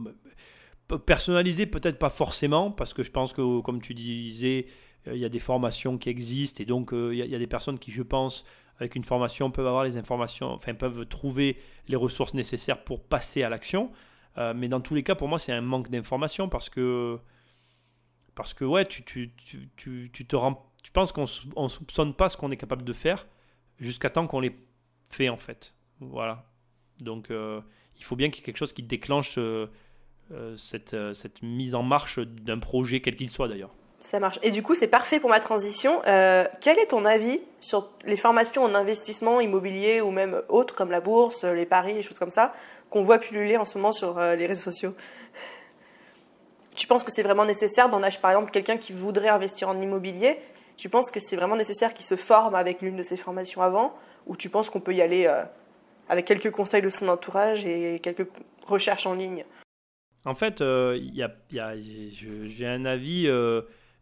personnalisées peut-être pas forcément, parce que je pense que, comme tu disais, euh, il y a des formations qui existent, et donc il y, a des personnes qui, je pense, avec une formation, peuvent avoir les informations, enfin peuvent trouver les ressources nécessaires pour passer à l'action. Euh, mais dans tous les cas, pour moi, c'est un manque d'information parce que parce que ouais, tu, tu, tu, tu te rends, tu penses qu'on ne soupçonne pas ce qu'on est capable de faire jusqu'à temps qu'on les fait en fait. Voilà. Donc euh, il faut bien qu'il y ait quelque chose qui déclenche euh, cette, cette mise en marche d'un projet quel qu'il soit d'ailleurs. Ça marche. Et du coup, c'est parfait pour ma transition. Euh, quel est ton avis sur les formations en investissement immobilier ou même autres, comme la bourse, les paris, les choses comme ça, qu'on voit pulluler en ce moment sur euh, les réseaux sociaux? Tu penses que c'est vraiment nécessaire d'en acheter, par exemple, quelqu'un qui voudrait investir en immobilier? Tu penses que c'est vraiment nécessaire qu'il se forme avec l'une de ces formations avant? Ou tu penses qu'on peut y aller euh, avec quelques conseils de son entourage et quelques recherches en ligne? En fait, j'ai un avis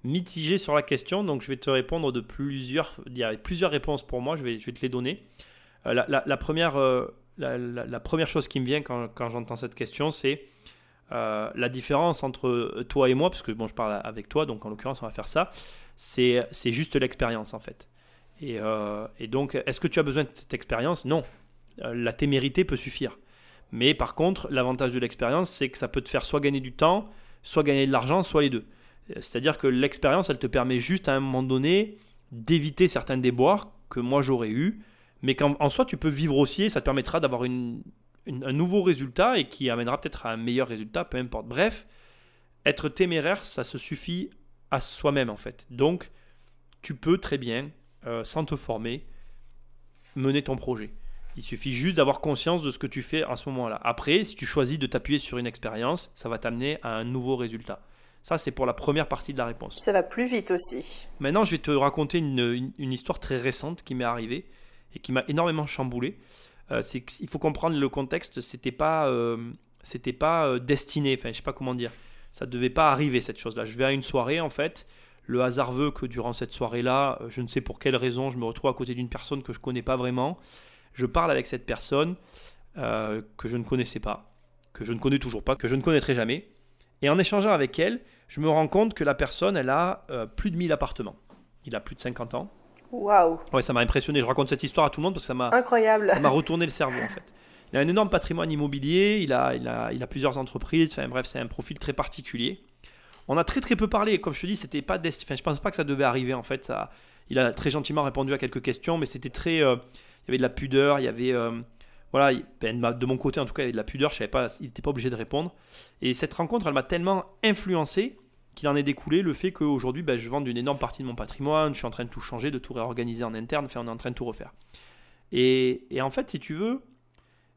mitigé sur la question, donc je vais te répondre de plusieurs. Il y a plusieurs réponses pour moi, je vais, je vais te les donner. Euh, la, première, euh, la, première chose qui me vient quand, quand j'entends cette question, c'est euh, la différence entre toi et moi, parce que bon, je parle avec toi, donc en l'occurrence, on va faire ça. C'est juste l'expérience en fait. Et, et donc, est-ce que tu as besoin de cette expérience? Non. la témérité peut suffire. Mais par contre, l'avantage de l'expérience, c'est que ça peut te faire soit gagner du temps, soit gagner de l'argent, soit les deux. C'est-à-dire que l'expérience, elle te permet juste à un moment donné d'éviter certains déboires que moi j'aurais eu, mais qu'en soi tu peux vivre aussi et ça te permettra d'avoir un nouveau résultat et qui amènera peut-être à un meilleur résultat, peu importe. Bref, être téméraire, ça se suffit à soi-même en fait. Donc, tu peux très bien, euh, sans te former, mener ton projet. Il suffit juste d'avoir conscience de ce que tu fais à ce moment-là. Après, si tu choisis de t'appuyer sur une expérience, ça va t'amener à un nouveau résultat. Ça, c'est pour la première partie de la réponse. Ça va plus vite aussi. Maintenant, je vais te raconter une, histoire très récente qui m'est arrivée et qui m'a énormément chamboulé. Euh, il faut comprendre le contexte, c'était pas, euh, c'était pas euh, destiné, enfin, je sais pas comment dire. Ça devait pas arriver cette chose-là. Je vais à une soirée en fait. Le hasard veut que durant cette soirée-là, je ne sais pour quelle raison, je me retrouve à côté d'une personne que je connais pas vraiment. Je parle avec cette personne que je ne connaissais pas, que je ne connais toujours pas, que je ne connaîtrai jamais. Et en échangeant avec elle, je me rends compte que la personne, elle a euh, plus de 1000 appartements. Il a plus de 50 ans. Waouh Ouais, ça m'a impressionné. Je raconte cette histoire à tout le monde parce que ça m'a incroyable. Ça m'a retourné le cerveau en fait. Il a un énorme patrimoine immobilier. Il a, il a, il a plusieurs entreprises. Enfin bref, c'est un profil très particulier. On a très très peu parlé. Comme je te dis, c'était pas enfin, je pense pas que ça devait arriver en fait. Ça, il a très gentiment répondu à quelques questions, mais c'était très, euh, il y avait de la pudeur. Il y avait euh, voilà, ben, de mon côté en tout cas, il y avait de la pudeur, je pas, il n'était pas obligé de répondre. Et cette rencontre, elle m'a tellement influencé qu'il en est découlé le fait qu'aujourd'hui, ben, je vends une énorme partie de mon patrimoine, je suis en train de tout changer, de tout réorganiser en interne, enfin, on est en train de tout refaire. Et, en fait, si tu veux,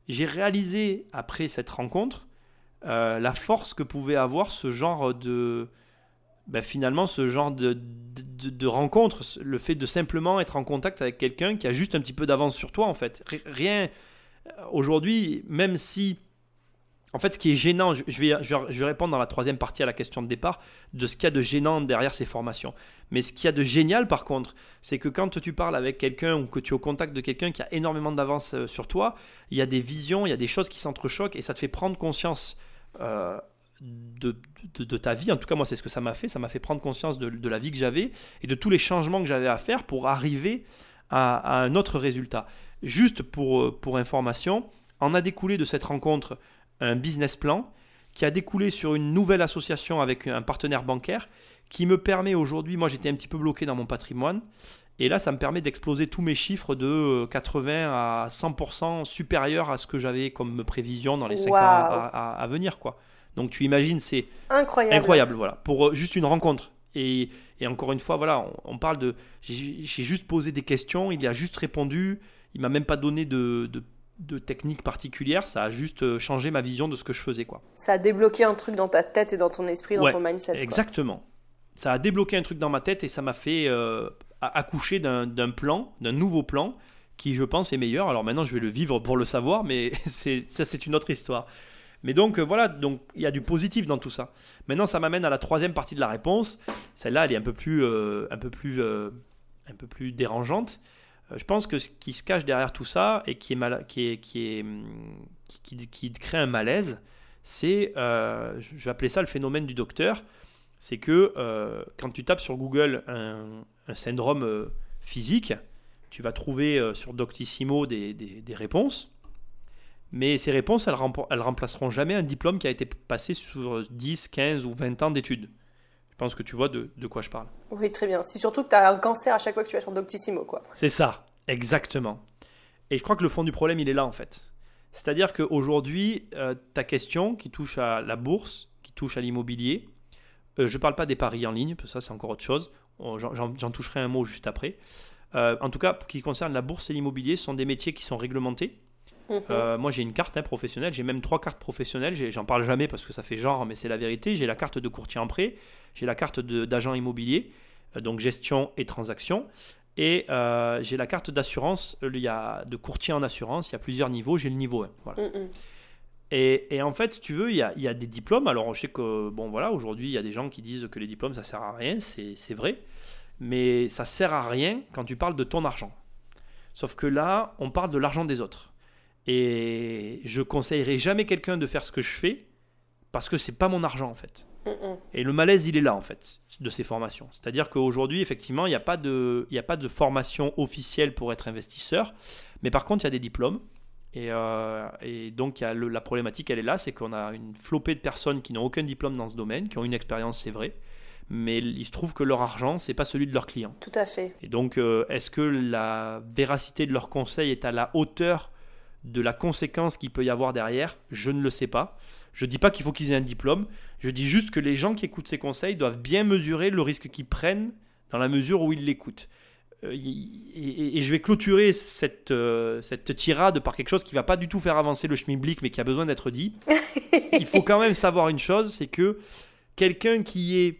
j'ai réalisé après cette rencontre euh, la force que pouvait avoir ce genre de. Ben, finalement, ce genre de, de rencontre, le fait de simplement être en contact avec quelqu'un qui a juste un petit peu d'avance sur toi, en fait. Rien. Aujourd'hui, même si en fait, ce qui est gênant, je vais, je répondre dans la troisième partie à la question de départ de ce qu'il y a de gênant derrière ces formations. Mais ce qu'il y a de génial, par contre, c'est que quand tu parles avec quelqu'un ou que tu es au contact de quelqu'un qui a énormément d'avance euh, sur toi, il y a des visions, il y a des choses qui s'entrechoquent et ça te fait prendre conscience euh, de, ta vie. En tout cas, moi, c'est ce que ça m'a fait. Ça m'a fait prendre conscience de, la vie que j'avais et de tous les changements que j'avais à faire pour arriver à, un autre résultat. Juste pour, euh, pour information, en a découlé de cette rencontre un business plan qui a découlé sur une nouvelle association avec un partenaire bancaire qui me permet aujourd'hui, moi j'étais un petit peu bloqué dans mon patrimoine, et là ça me permet d'exploser tous mes chiffres de 80 euh, à 100% supérieurs à ce que j'avais comme prévision dans les 5 ans à, venir. quoi. Donc tu imagines, c'est incroyable. incroyable voilà, pour euh, juste une rencontre. Et, et encore une fois, voilà, on, parle de... J'ai juste posé des questions, il a juste répondu, il m'a même pas donné de, de de technique particulière, ça a juste euh, changé ma vision de ce que je faisais. quoi. Ça a débloqué un truc dans ta tête et dans ton esprit, dans ton mindset. Exactement. Ça a débloqué un truc dans ma tête et ça m'a fait euh, accoucher d'un plan, d'un nouveau plan qui, je pense, est meilleur. Alors maintenant, je vais le vivre pour le savoir, mais (laughs) ça, c'est une autre histoire. Mais donc, euh, voilà, donc il y a du positif dans tout ça. Maintenant, ça m'amène à la troisième partie de la réponse. Celle-là, elle est un peu plus, un peu plus, un peu plus dérangeante. Euh, je pense que ce qui se cache derrière tout ça et qui, est qui, est, qui, est, qui, qui, crée un malaise, c'est, euh, je vais appeler ça le phénomène du docteur, c'est que euh, quand tu tapes sur Google un, syndrome physique, tu vas trouver sur Doctissimo des, des, des, réponses, mais ces réponses, elles, elles remplaceront jamais un diplôme qui a été passé sur 10, 15 ou 20 ans d'études. Je pense que tu vois de, de, quoi je parle. Oui, très bien. C'est surtout que tu as un cancer à chaque fois que tu vas sur Doctissimo, quoi. C'est ça, exactement. Et je crois que le fond du problème, il est là, en fait. C'est-à-dire qu'aujourd'hui, euh, ta question qui touche à la bourse, qui touche à l'immobilier, euh, je ne parle pas des paris en ligne, parce que ça, c'est encore autre chose. J'en toucherai un mot juste après. Euh, en tout cas, qui concerne la bourse et l'immobilier, ce sont des métiers qui sont réglementés. Mhm. Euh, moi, j'ai une carte hein, professionnelle. J'ai même trois cartes professionnelles. J'en parle jamais parce que ça fait genre, mais c'est la vérité. J'ai la carte de courtier en prêt. J'ai la carte d'agent immobilier, euh, donc gestion et transaction. Et euh, j'ai la carte d'assurance. Il y a de courtier en assurance. Il y a plusieurs niveaux. J'ai le niveau 1. Mhm. Et, en fait, tu veux, il y, a, il y, a, des diplômes. Alors, je sais que, bon, voilà, aujourd'hui, il y a des gens qui disent que les diplômes, ça sert à rien. C'est vrai. Mais ça sert à rien quand tu parles de ton argent. Sauf que là, on parle de l'argent des autres. Et je conseillerais jamais quelqu'un de faire ce que je fais parce que c'est pas mon argent en fait. Et le malaise, il est là en fait de ces formations. C'est-à-dire qu'aujourd'hui, effectivement, il n'y a, pas de, a pas de formation officielle pour être investisseur, mais par contre, il y a des diplômes. Et, euh, et donc, y a la problématique, elle est là, c'est qu'on a une flopée de personnes qui n'ont aucun diplôme dans ce domaine, qui ont une expérience, c'est vrai, mais il se trouve que leur argent, c'est pas celui de leurs clients. Tout à fait. Et donc, euh, est-ce que la véracité de leurs conseils est à la hauteur de la conséquence qu'il peut y avoir derrière, je ne le sais pas. Je ne dis pas qu'il faut qu'ils aient un diplôme, je dis juste que les gens qui écoutent ces conseils doivent bien mesurer le risque qu'ils prennent dans la mesure où ils l'écoutent. Euh, et, je vais clôturer cette, euh, cette tirade par quelque chose qui va pas du tout faire avancer le schmilblick, mais qui a besoin d'être dit. (laughs) Il faut quand même savoir une chose, c'est que quelqu'un qui est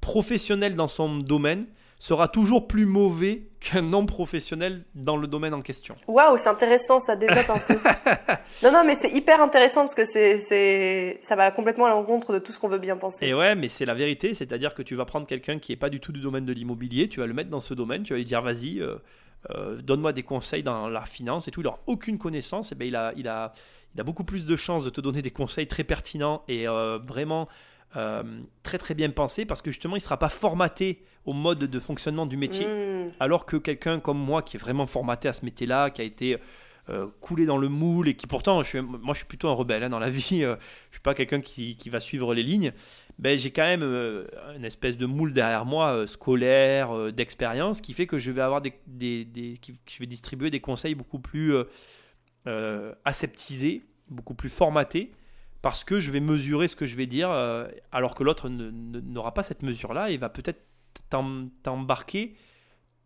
professionnel dans son domaine, sera toujours plus mauvais qu'un non-professionnel dans le domaine en question. Waouh, c'est intéressant, ça développe un peu. (laughs) non, non, mais c'est hyper intéressant parce que c'est, c'est, ça va complètement à l'encontre de tout ce qu'on veut bien penser. Et ouais, mais c'est la vérité, c'est-à-dire que tu vas prendre quelqu'un qui n'est pas du tout du domaine de l'immobilier, tu vas le mettre dans ce domaine, tu vas lui dire vas-y, euh, euh, donne-moi des conseils dans la finance et tout, il n'a aucune connaissance, et ben il a, il a, il a beaucoup plus de chances de te donner des conseils très pertinents et euh, vraiment euh, très très bien pensé parce que justement il ne sera pas formaté au mode de fonctionnement du métier. Hmm. Alors que quelqu'un comme moi qui est vraiment formaté à ce métier-là, qui a été euh, coulé dans le moule et qui pourtant, je suis, moi je suis plutôt un rebelle hein, dans la (laughs) vie, euh, je suis pas quelqu'un qui, qui, va suivre les lignes, ben, j'ai quand même une espèce de moule derrière moi, scolaire, d'expérience, qui fait que je vais avoir des, des, des je vais distribuer des conseils beaucoup plus aseptisés, beaucoup plus formatés parce que je vais mesurer ce que je vais dire, euh, alors que l'autre n'aura pas cette mesure-là et va peut-être t'embarquer,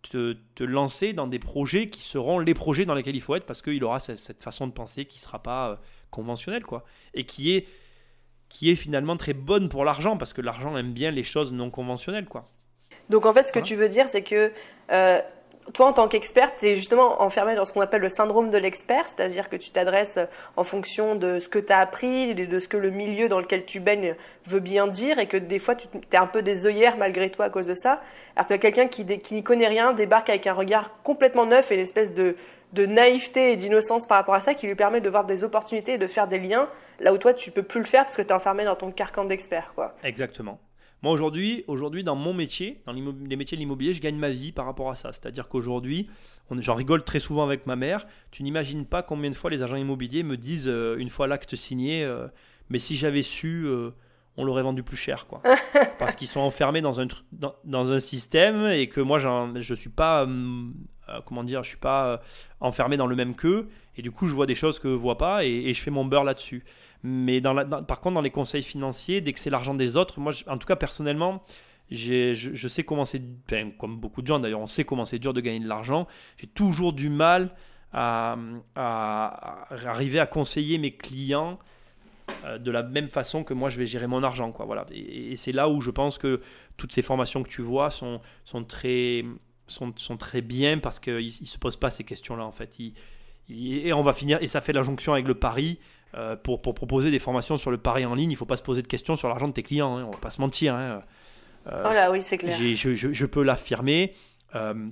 te, te, lancer dans des projets qui seront les projets dans lesquels il faut être, parce qu'il aura cette, façon de penser qui ne sera pas euh, conventionnelle, quoi. Et qui est, qui est finalement très bonne pour l'argent, parce que l'argent aime bien les choses non conventionnelles. quoi. Donc en fait, ce que Hein tu veux dire, c'est que euh, toi, en tant qu'expert, tu es justement enfermé dans ce qu'on appelle le syndrome de l'expert, c'est-à-dire que tu t'adresses en fonction de ce que tu as appris, de ce que le milieu dans lequel tu baignes veut bien dire, et que des fois, tu es un peu des œillères malgré toi à cause de ça. Alors que quelqu'un qui, n'y connaît rien débarque avec un regard complètement neuf et une espèce de, naïveté et d'innocence par rapport à ça qui lui permet de voir des opportunités et de faire des liens là où toi, tu peux plus le faire parce que tu es enfermé dans ton carcan d'expert. Exactement. Moi aujourd'hui, aujourd'hui dans mon métier, dans les métiers de l'immobilier, je gagne ma vie par rapport à ça. C'est-à-dire qu'aujourd'hui, j'en rigole très souvent avec ma mère. Tu n'imagines pas combien de fois les agents immobiliers me disent euh, une fois l'acte signé, euh, mais si j'avais su, euh, on l'aurait vendu plus cher, quoi. (laughs) Parce qu'ils sont enfermés dans un dans, un système et que moi, je suis pas, comment dire, je suis pas enfermé dans le même qu'eux. Et du coup, je vois des choses que ne voient pas et je fais mon beurre là-dessus. Mais par contre, dans les conseils financiers, dès que c'est l'argent des autres, moi, en tout cas personnellement, je, je sais comment c'est, enfin, comme beaucoup de gens d'ailleurs, on sait comment c'est dur de gagner de l'argent. J'ai toujours du mal à, à- arriver à conseiller mes clients euh, de la même façon que moi je vais gérer mon argent. Quoi, voilà. Et, c'est là où je pense que toutes ces formations que tu vois sont, sont, très, sont, sont très bien parce qu'ils ne se posent pas ces questions-là en fait. Et on va finir, et ça fait la jonction avec le pari. Euh, pour, pour proposer des formations sur le pari en ligne, il ne faut pas se poser de questions sur l'argent de tes clients. Hein, on va pas se mentir. hein. Euh, Voilà, oui, c'est clair. j'ai- je, je- je peux l'affirmer euh,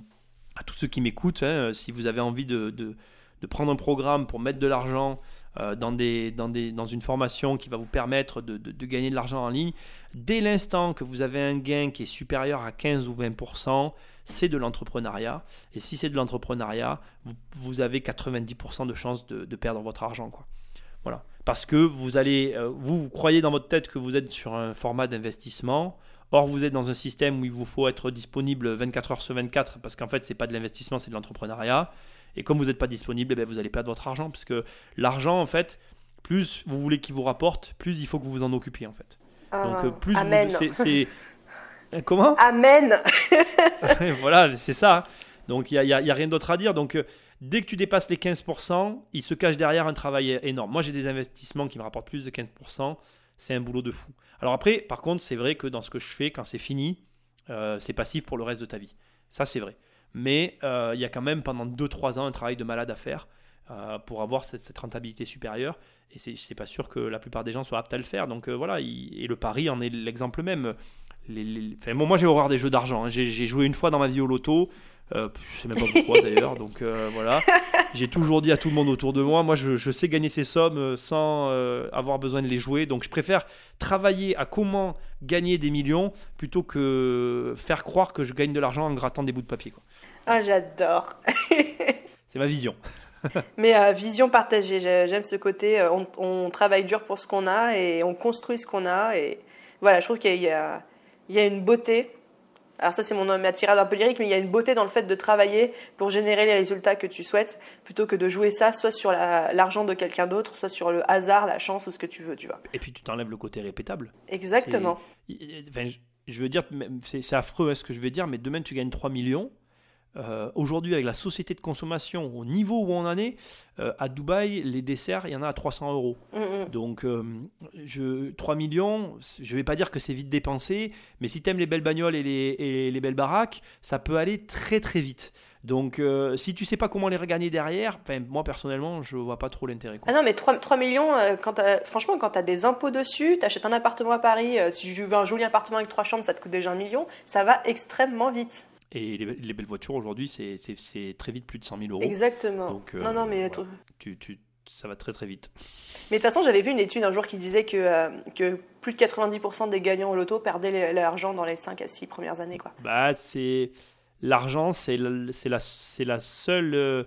à tous ceux qui m'écoutent. hein, si vous avez envie de, de- de prendre un programme pour mettre de l'argent euh, dans, des, dans, des, dans une formation qui va vous permettre de, de- de gagner de l'argent en ligne, dès l'instant que vous avez un gain qui est supérieur à 15 ou 20%, c'est de l'entrepreneuriat. Et si c'est de l'entrepreneuriat, vous, vous avez 90% de chances de, de perdre votre argent. Quoi. Voilà. Parce que vous allez, euh, vous, vous croyez dans votre tête que vous êtes sur un format d'investissement. Or, vous êtes dans un système où il vous faut être disponible 24 heures sur 24 parce qu'en fait, c'est pas de l'investissement, c'est de l'entrepreneuriat. Et comme vous n'êtes pas disponible, eh ben, vous allez perdre votre argent parce que l'argent, en fait, plus vous voulez qu'il vous rapporte, plus il faut que vous vous en occupiez, en fait. Donc, Ah, euh, plus vous- Amen. c'est- c'est. (laughs) Euh, Comment? Amen. (laughs) voilà, c'est ça. Donc il n'y a, y a- rien d'autre à dire. Donc dès que tu dépasses les 15%, il se cache derrière un travail énorme. Moi j'ai des investissements qui me rapportent plus de 15%. C'est un boulot de fou. Alors après, par contre, c'est vrai que dans ce que je fais, quand c'est fini, euh, c'est passif pour le reste de ta vie. Ça c'est vrai. Mais euh, il y a quand même pendant 2-3 ans un travail de malade à faire euh, pour avoir cette, rentabilité supérieure. Et c'est c'est pas sûr que la plupart des gens soient aptes à le faire. Donc voilà, il- et le pari en est l'exemple même. Moi j'ai horreur des jeux d'argent. hein. J'ai joué une fois dans ma vie au loto. Euh, je sais même pas pourquoi d'ailleurs. (laughs) Donc euh, voilà. J'ai toujours dit à tout le monde autour de moi, moi je, je sais gagner ces sommes euh, sans euh, avoir besoin de les jouer. Donc je préfère travailler à comment gagner des millions plutôt que faire croire que je gagne de l'argent en grattant des bouts de papier. quoi. Ah, j'adore. (laughs) C'est ma vision. (laughs) Mais vision partagée, j'ai- j'aime ce côté, on, on travaille dur pour ce qu'on a et on construit ce qu'on a. Et voilà, je trouve qu'il y, y a une beauté. Alors ça, c'est mon ma tirade un peu lyrique, mais il y a une beauté dans le fait de travailler pour générer les résultats que tu souhaites, plutôt que de jouer ça soit sur la- l'argent de quelqu'un d'autre, soit sur le hasard, la chance ou ce que tu veux, tu vois. Et puis tu t'enlèves le côté répétable. Exactement. Enfin, je- veux dire, c'est affreux hein, ce que je veux dire, mais demain tu gagnes 3 millions. Euh, Aujourd'hui, avec la société de consommation, au niveau où on en est, euh, à Dubaï, les desserts, il y en a à 300 euros. Mm, mm. Donc, euh, je, 3 millions, je vais pas dire que c'est vite dépensé, mais si tu aimes les belles bagnoles et les, et les belles baraques, ça peut aller très très vite. Donc, euh, si tu sais pas comment les regagner derrière, enfin, moi personnellement, je vois pas trop l'intérêt. Ah non, mais 3, 3 millions, euh, quand franchement, quand tu as des impôts dessus, tu achètes un appartement à Paris, euh, si tu veux un joli appartement avec 3 chambres, ça te coûte déjà un million, ça va extrêmement vite. Et les, les belles voitures aujourd'hui, c'est- très vite plus de 100 000 euros. Exactement. Donc, euh, non, non, mais, voilà. Tu, tu, ça va très très vite. mais de toute façon, j'avais vu une étude un jour qui disait que, euh, que plus de 90% des gagnants au loto perdaient l'argent dans les 5 à 6 premières années. Quoi. Bah, c'est l'argent, c'est la, la seule, euh,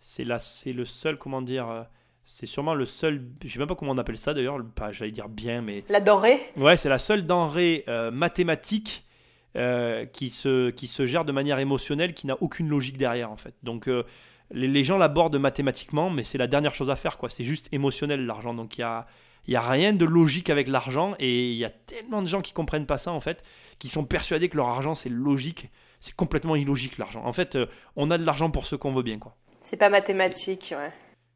c'est la, c'est le seul, comment dire, c'est sûrement le seul, je sais même pas comment on appelle ça d'ailleurs, le- pas, j'allais dire bien, mais La dorée ouais, c'est la seule denrée euh, mathématique euh, qui se, qui se gère de manière émotionnelle, qui n'a aucune logique derrière en fait. Donc euh, les, les gens l'abordent mathématiquement, mais c'est la dernière chose à faire, quoi. C'est juste émotionnel l'argent. Donc il y a, y a rien de logique avec l'argent, et il y a tellement de gens qui comprennent pas ça en fait, qui sont persuadés que leur argent c'est logique. C'est complètement illogique l'argent. En fait, euh, on a de l'argent pour ce qu'on veut bien, quoi. C'est pas mathématique, ouais.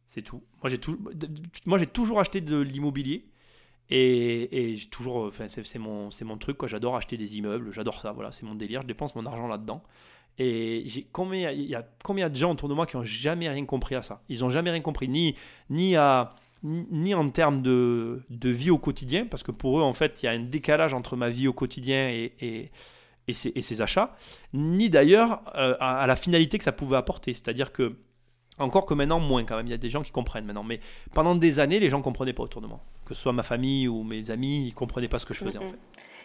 C'est tout. Moi j'ai tout, moi j'ai toujours acheté de l'immobilier Et, j'ai toujours, enfin, c'est mon, mon truc, quoi. J'adore acheter des immeubles, j'adore ça, voilà, c'est mon délire, je dépense mon argent là-dedans. Et combien il y a combien de gens autour de moi qui ont jamais rien compris à ça? Ils ont jamais rien compris, ni ni à ni en termes de, de, vie au quotidien, parce que pour eux, en fait, il y a un décalage entre ma vie au quotidien et, et, et, ces, achats, ni d'ailleurs euh, à, la finalité que ça pouvait apporter. C'est-à-dire que, encore que maintenant, moins quand même, il y a des gens qui comprennent maintenant. Mais pendant des années, les gens ne comprenaient pas autour de moi. Que ce soit ma famille ou mes amis, ils ne comprenaient pas ce que je faisais en fait.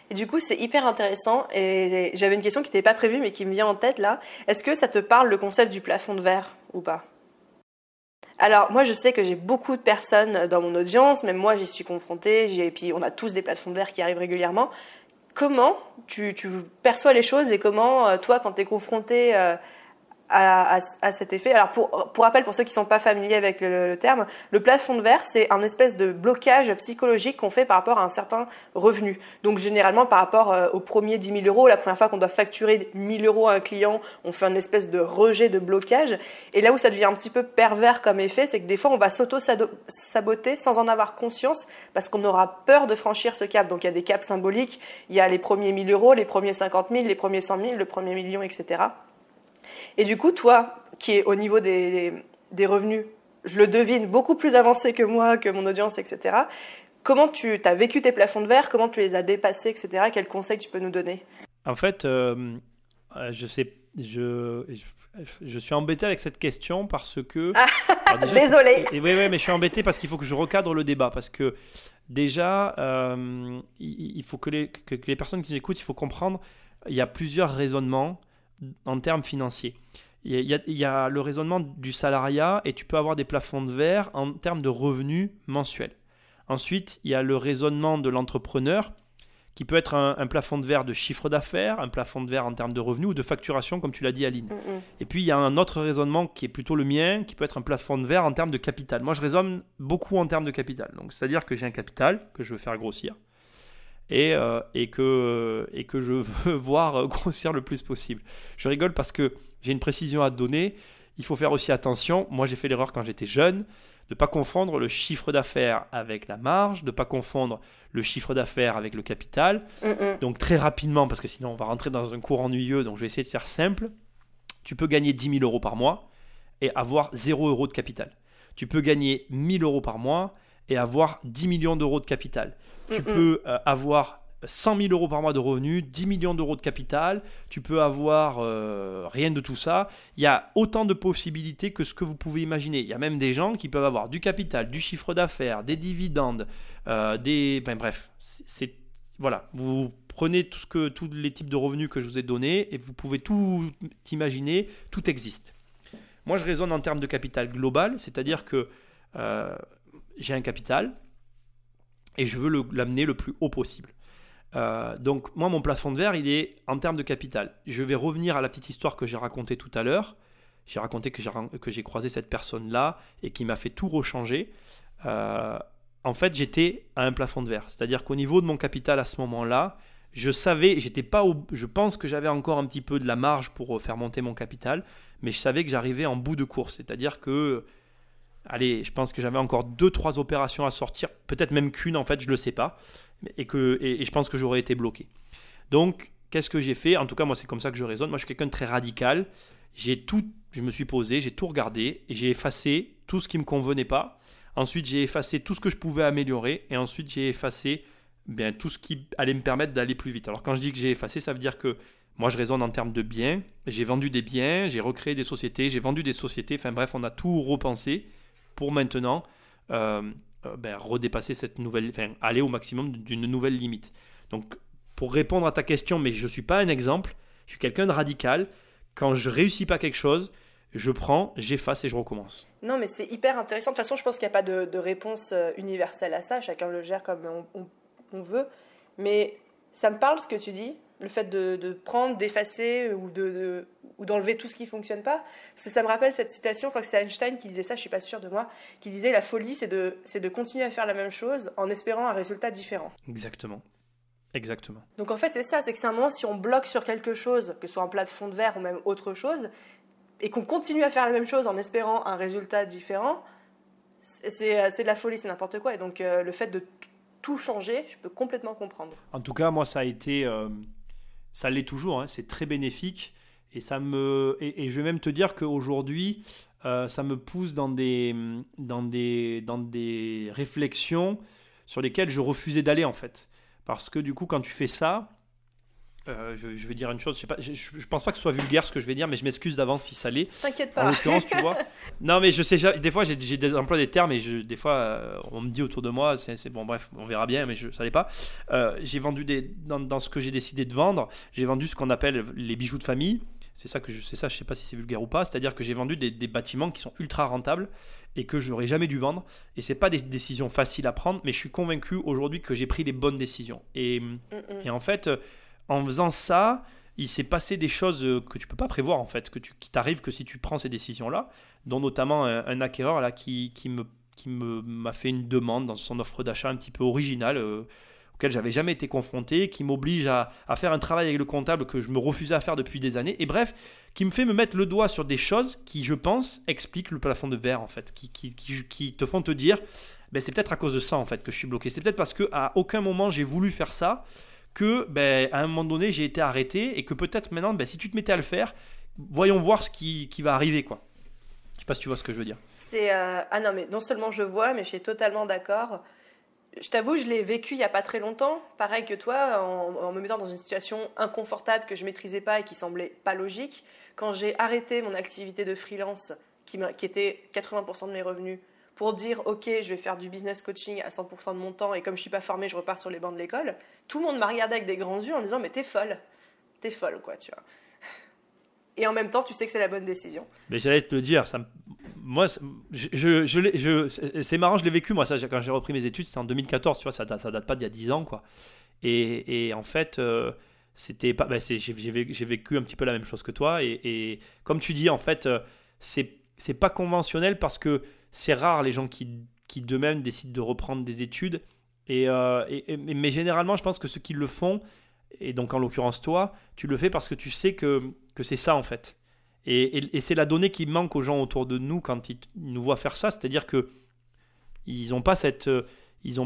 Et du coup, c'est hyper intéressant. Et j'avais une question qui n'était pas prévue, mais qui me vient en tête là. Est-ce que ça te parle le concept du plafond de verre ou pas? Alors moi je sais que j'ai beaucoup de personnes dans mon audience, même moi j'y suis confrontée, et puis on a tous des plafonds de verre qui arrivent régulièrement. Comment tu, tu perçois les choses et comment euh, toi quand tu es confronté euh, à, cet effet. Alors pour, pour rappel, pour ceux qui ne sont pas familiers avec le, terme, le plafond de verre, c'est un espèce de blocage psychologique qu'on fait par rapport à un certain revenu. Donc généralement par rapport euh, au premier 10 000 euros, la première fois qu'on doit facturer 1000 euros à un client, on fait une espèce de rejet de blocage. Et là où ça devient un petit peu pervers comme effet, c'est que des fois on va s'auto-saboter sans en avoir conscience parce qu'on aura peur de franchir ce cap. Donc il y a des caps symboliques, il y a les premiers 1000 euros, les premiers 50 000, les premiers 100 000, le premier million, etc. Et du coup, toi, qui es au niveau des, des revenus, je le devine, beaucoup plus avancé que moi, que mon audience, etc. Comment tu as vécu tes plafonds de verre? Comment tu les as dépassés, etc. Quels conseils tu peux nous donner? En fait, euh, euh, je sais, je, je suis embêté avec cette question parce que. Ah, (laughs) désolé. Oui, oui, mais je suis embêté parce qu'il faut que je recadre le débat parce que déjà, euh, il, faut que les, que les personnes qui écoutent, il faut comprendre, il y a plusieurs raisonnements en termes financiers. Il y, a, le raisonnement du salariat et tu peux avoir des plafonds de verre en termes de revenus mensuels. Ensuite, il y a le raisonnement de l'entrepreneur qui peut être un, plafond de verre de chiffre d'affaires, un plafond de verre en termes de revenus ou de facturation, comme tu l'as dit, Aline. Mm, mm. Et puis, il y a un autre raisonnement qui est plutôt le mien, qui peut être un plafond de verre en termes de capital. Moi, je raisonne beaucoup en termes de capital. Donc, c'est-à-dire que j'ai un capital que je veux faire grossir et, euh, et, que, et que je veux (laughs) voir (laughs) grossir le plus possible. Je rigole parce que j'ai une précision à donner. Il faut faire aussi attention. Moi, j'ai fait l'erreur quand j'étais jeune de ne pas confondre le chiffre d'affaires avec la marge, de ne pas confondre le chiffre d'affaires avec le capital. Donc très rapidement, parce que sinon on va rentrer dans un cours ennuyeux, donc je vais essayer de faire simple. Tu peux gagner 10 000 euros par mois et avoir 0 euros de capital. Tu peux gagner 1000 euros par mois et avoir 10 millions d'euros de capital. Tu peux euh, avoir 100 000 euros par mois de revenus, 10 millions d'euros de capital, tu peux avoir euh, rien de tout ça. Il y a autant de possibilités que ce que vous pouvez imaginer. Il y a même des gens qui peuvent avoir du capital, du chiffre d'affaires, des dividendes, euh, des... Enfin, bref, c'est... Voilà, vous prenez tout ce que, tous les types de revenus que je vous ai donnés et vous pouvez tout imaginer, tout existe. Moi, je raisonne en termes de capital global, c'est-à-dire que j'ai un capital et je veux l'amener le, plus haut possible. Euh, donc moi, mon plafond de verre, il est en termes de capital. Je vais revenir à la petite histoire que j'ai racontée tout à l'heure. J'ai raconté que j'ai croisé cette personne-là et qui m'a fait tout rechanger. Euh, en fait, j'étais à un plafond de verre. C'est-à-dire qu'au niveau de mon capital à ce moment-là, je savais, j'étais pas je pense que j'avais encore un petit peu de la marge pour faire monter mon capital, mais je savais que j'arrivais en bout de course. C'est-à-dire que allez, je pense que j'avais encore deux, trois opérations à sortir, peut-être même qu'une en fait, je ne le sais pas, et, que, et, je pense que j'aurais été bloqué. Donc, qu'est-ce que j'ai fait? En tout cas, moi, c'est comme ça que je raisonne. Moi, je suis quelqu'un de très radical. J'ai tout, je me suis posé, j'ai tout regardé, et j'ai effacé tout ce qui ne me convenait pas. Ensuite, j'ai effacé tout ce que je pouvais améliorer, et ensuite, j'ai effacé bien, tout ce qui allait me permettre d'aller plus vite. Alors, quand je dis que j'ai effacé, ça veut dire que moi, je raisonne en termes de biens. J'ai vendu des biens, j'ai recréé des sociétés, j'ai vendu des sociétés. Enfin bref, on a tout repensé pour maintenant euh, euh, ben, redépasser cette nouvelle, aller au maximum d'une nouvelle limite. Donc, pour répondre à ta question, mais je ne suis pas un exemple, je suis quelqu'un de radical. Quand je réussis pas quelque chose, je prends, j'efface et je recommence. Non, mais c'est hyper intéressant. De toute façon, je pense qu'il n'y a pas de, réponse euh, universelle à ça. Chacun le gère comme on veut. Mais ça me parle ce que tu dis le fait de, prendre, d'effacer ou de, ou d'enlever tout ce qui ne fonctionne pas. Parce que ça me rappelle cette citation, je crois que c'est Einstein qui disait ça, je suis pas sûre de moi, qui disait la folie, c'est de, c'est de continuer à faire la même chose en espérant un résultat différent. Exactement. Exactement. Donc en fait, c'est ça, c'est que c'est un moment, si on bloque sur quelque chose, que ce soit un plat de fond de verre ou même autre chose, et qu'on continue à faire la même chose en espérant un résultat différent, c'est, c'est de la folie, c'est n'importe quoi. Et donc euh, le fait de tout changer, je peux complètement comprendre. En tout cas, moi, ça a été, ça l'est toujours. Hein, c'est très bénéfique et ça me, et, je vais même te dire qu'aujourd'hui, ça me pousse dans des, dans des, dans des réflexions sur lesquelles je refusais d'aller en fait, parce que du coup, quand tu fais ça, euh, je, vais dire une chose, je, sais pas, je, pense pas que ce soit vulgaire ce que je vais dire, mais je m'excuse d'avance si ça l'est. T'inquiète pas. En l'occurrence, tu vois. (laughs) Non, mais je sais, des fois j'ai des emplois des termes et je, des fois euh, on me dit autour de moi, c'est bon, bref, on verra bien, mais je, ça l'est pas. Euh, j'ai vendu des, dans, dans, ce que j'ai décidé de vendre, j'ai vendu ce qu'on appelle les bijoux de famille. C'est ça que je sais ça, je sais pas si c'est vulgaire ou pas. C'est-à-dire que j'ai vendu des, des, bâtiments qui sont ultra rentables et que je n'aurais jamais dû vendre. Et c'est pas des décisions faciles à prendre, mais je suis convaincu aujourd'hui que j'ai pris les bonnes décisions. Et, et en fait en faisant ça, il s'est passé des choses euh, que tu peux pas prévoir en fait, que tu, qui t'arrivent que si tu prends ces décisions-là, dont notamment un, acquéreur là qui, qui me qui m'a fait une demande dans son offre d'achat un petit peu originale euh, auquel j'avais jamais été confronté, qui m'oblige à, à, faire un travail avec le comptable que je me refusais à faire depuis des années, et bref, qui me fait me mettre le doigt sur des choses qui, je pense, expliquent le plafond de verre en fait, qui, qui, qui, te font te dire, ben, c'est peut-être à cause de ça en fait que je suis bloqué, c'est peut-être parce que à aucun moment j'ai voulu faire ça que ben, à un moment donné j'ai été arrêté et que peut-être maintenant ben, si tu te mettais à le faire voyons voir ce qui, qui va arriver quoi. Je sais pas si tu vois ce que je veux dire. C'est euh, ah non mais non seulement je vois mais je suis totalement d'accord. Je t'avoue je l'ai vécu il y a pas très longtemps. Pareil que toi en, me mettant dans une situation inconfortable que je maîtrisais pas et qui semblait pas logique. Quand j'ai arrêté mon activité de freelance qui, qui était 80% de mes revenus pour dire ok je vais faire du business coaching à 100% de mon temps et comme je suis pas formée je repars sur les bancs de l'école. Tout le monde m'a regardé avec des grands yeux en disant mais t'es folle. T'es folle quoi tu vois. Et en même temps tu sais que c'est la bonne décision. Mais j'allais te le dire ça moi je, je, c'est marrant je l'ai vécu moi ça quand j'ai repris mes études c'était en 2014 tu vois ça ça date pas d'il y a 10 ans quoi. Et, et en fait euh, c'était pas bah, j'ai vécu un petit peu la même chose que toi et, et comme tu dis en fait euh, c'est c'est pas conventionnel parce que c'est rare les gens qui, qui d'eux-mêmes décident de reprendre des études. Euh, et, mais généralement, je pense que ceux qui le font, et donc en l'occurrence toi, tu le fais parce que tu sais que, que c'est ça en fait. Et, c'est la donnée qui manque aux gens autour de nous quand ils nous voient faire ça, c'est-à-dire que ils n'ont pas cette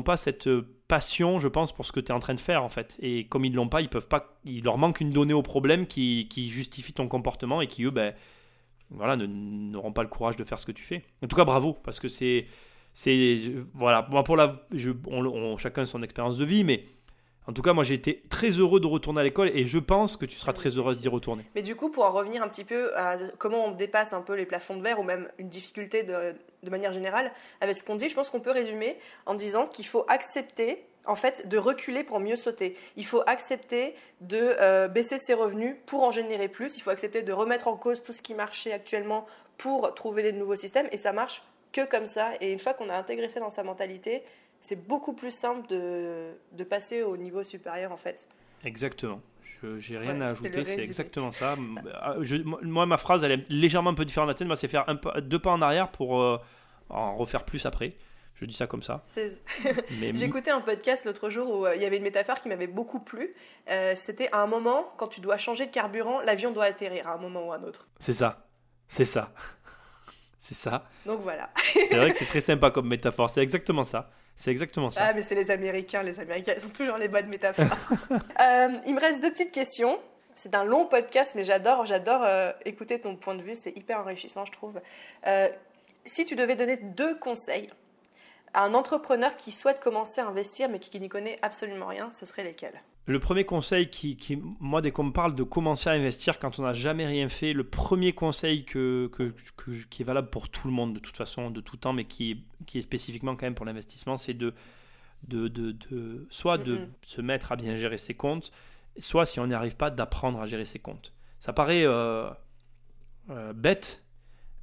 pas cette passion, je pense, pour ce que tu es en train de faire en fait. Et comme ils l'ont pas, ils peuvent pas, il leur manque une donnée au problème qui, qui justifie ton comportement et qui eux, ben, voilà, n'auront pas le courage de faire ce que tu fais. En tout cas, bravo, parce que c'est. voilà, pour la, je, on, chacun son expérience de vie, mais en tout cas, moi j'ai été très heureux de retourner à l'école et je pense que tu seras très heureuse d'y retourner. Mais du coup, pour en revenir un petit peu à comment on dépasse un peu les plafonds de verre ou même une difficulté de, manière générale, avec ce qu'on dit, je pense qu'on peut résumer en disant qu'il faut accepter en fait, de reculer pour mieux sauter. Il faut accepter de euh, baisser ses revenus pour en générer plus. Il faut accepter de remettre en cause tout ce qui marchait actuellement pour trouver des nouveaux systèmes. Et ça marche que comme ça. Et une fois qu'on a intégré ça dans sa mentalité, c'est beaucoup plus simple de, passer au niveau supérieur, en fait. Exactement. Je n'ai rien à ajouter, c'est exactement ça. Ah, moi, ma phrase, elle est légèrement un peu différente de la tienne. Moi, c'est faire deux pas en arrière pour euh, en refaire plus après. Je dis ça comme ça. J'ai (laughs) (laughs) écouté un podcast l'autre jour où euh, il y avait une métaphore qui m'avait beaucoup plu. Euh, c'était à un moment, quand tu dois changer de carburant, l'avion doit atterrir à un moment ou à un autre. C'est ça. C'est ça. (laughs) c'est ça. Donc voilà. c'est vrai que c'est très sympa comme métaphore. C'est exactement ça. C'est exactement ça. Ah, mais c'est les Américains. Les Américains, ils ont toujours les bonnes métaphores. (laughs) Euh, il me reste deux petites questions. C'est un long podcast, mais j'adore, j'adore écouter ton point de vue. C'est hyper enrichissant, je trouve. si tu devais donner deux conseils un entrepreneur qui souhaite commencer à investir mais qui, n'y connaît absolument rien, ce serait lesquels? Le premier conseil qui, moi, dès qu'on me parle de commencer à investir quand on n'a jamais rien fait, le premier conseil que, qui est valable pour tout le monde, de toute façon, de tout temps, mais qui, qui est spécifiquement quand même pour l'investissement, c'est de, de, de, soit de mm-hmm. se mettre à bien gérer ses comptes, soit, si on n'y arrive pas, d'apprendre à gérer ses comptes. Ça paraît euh, euh, bête,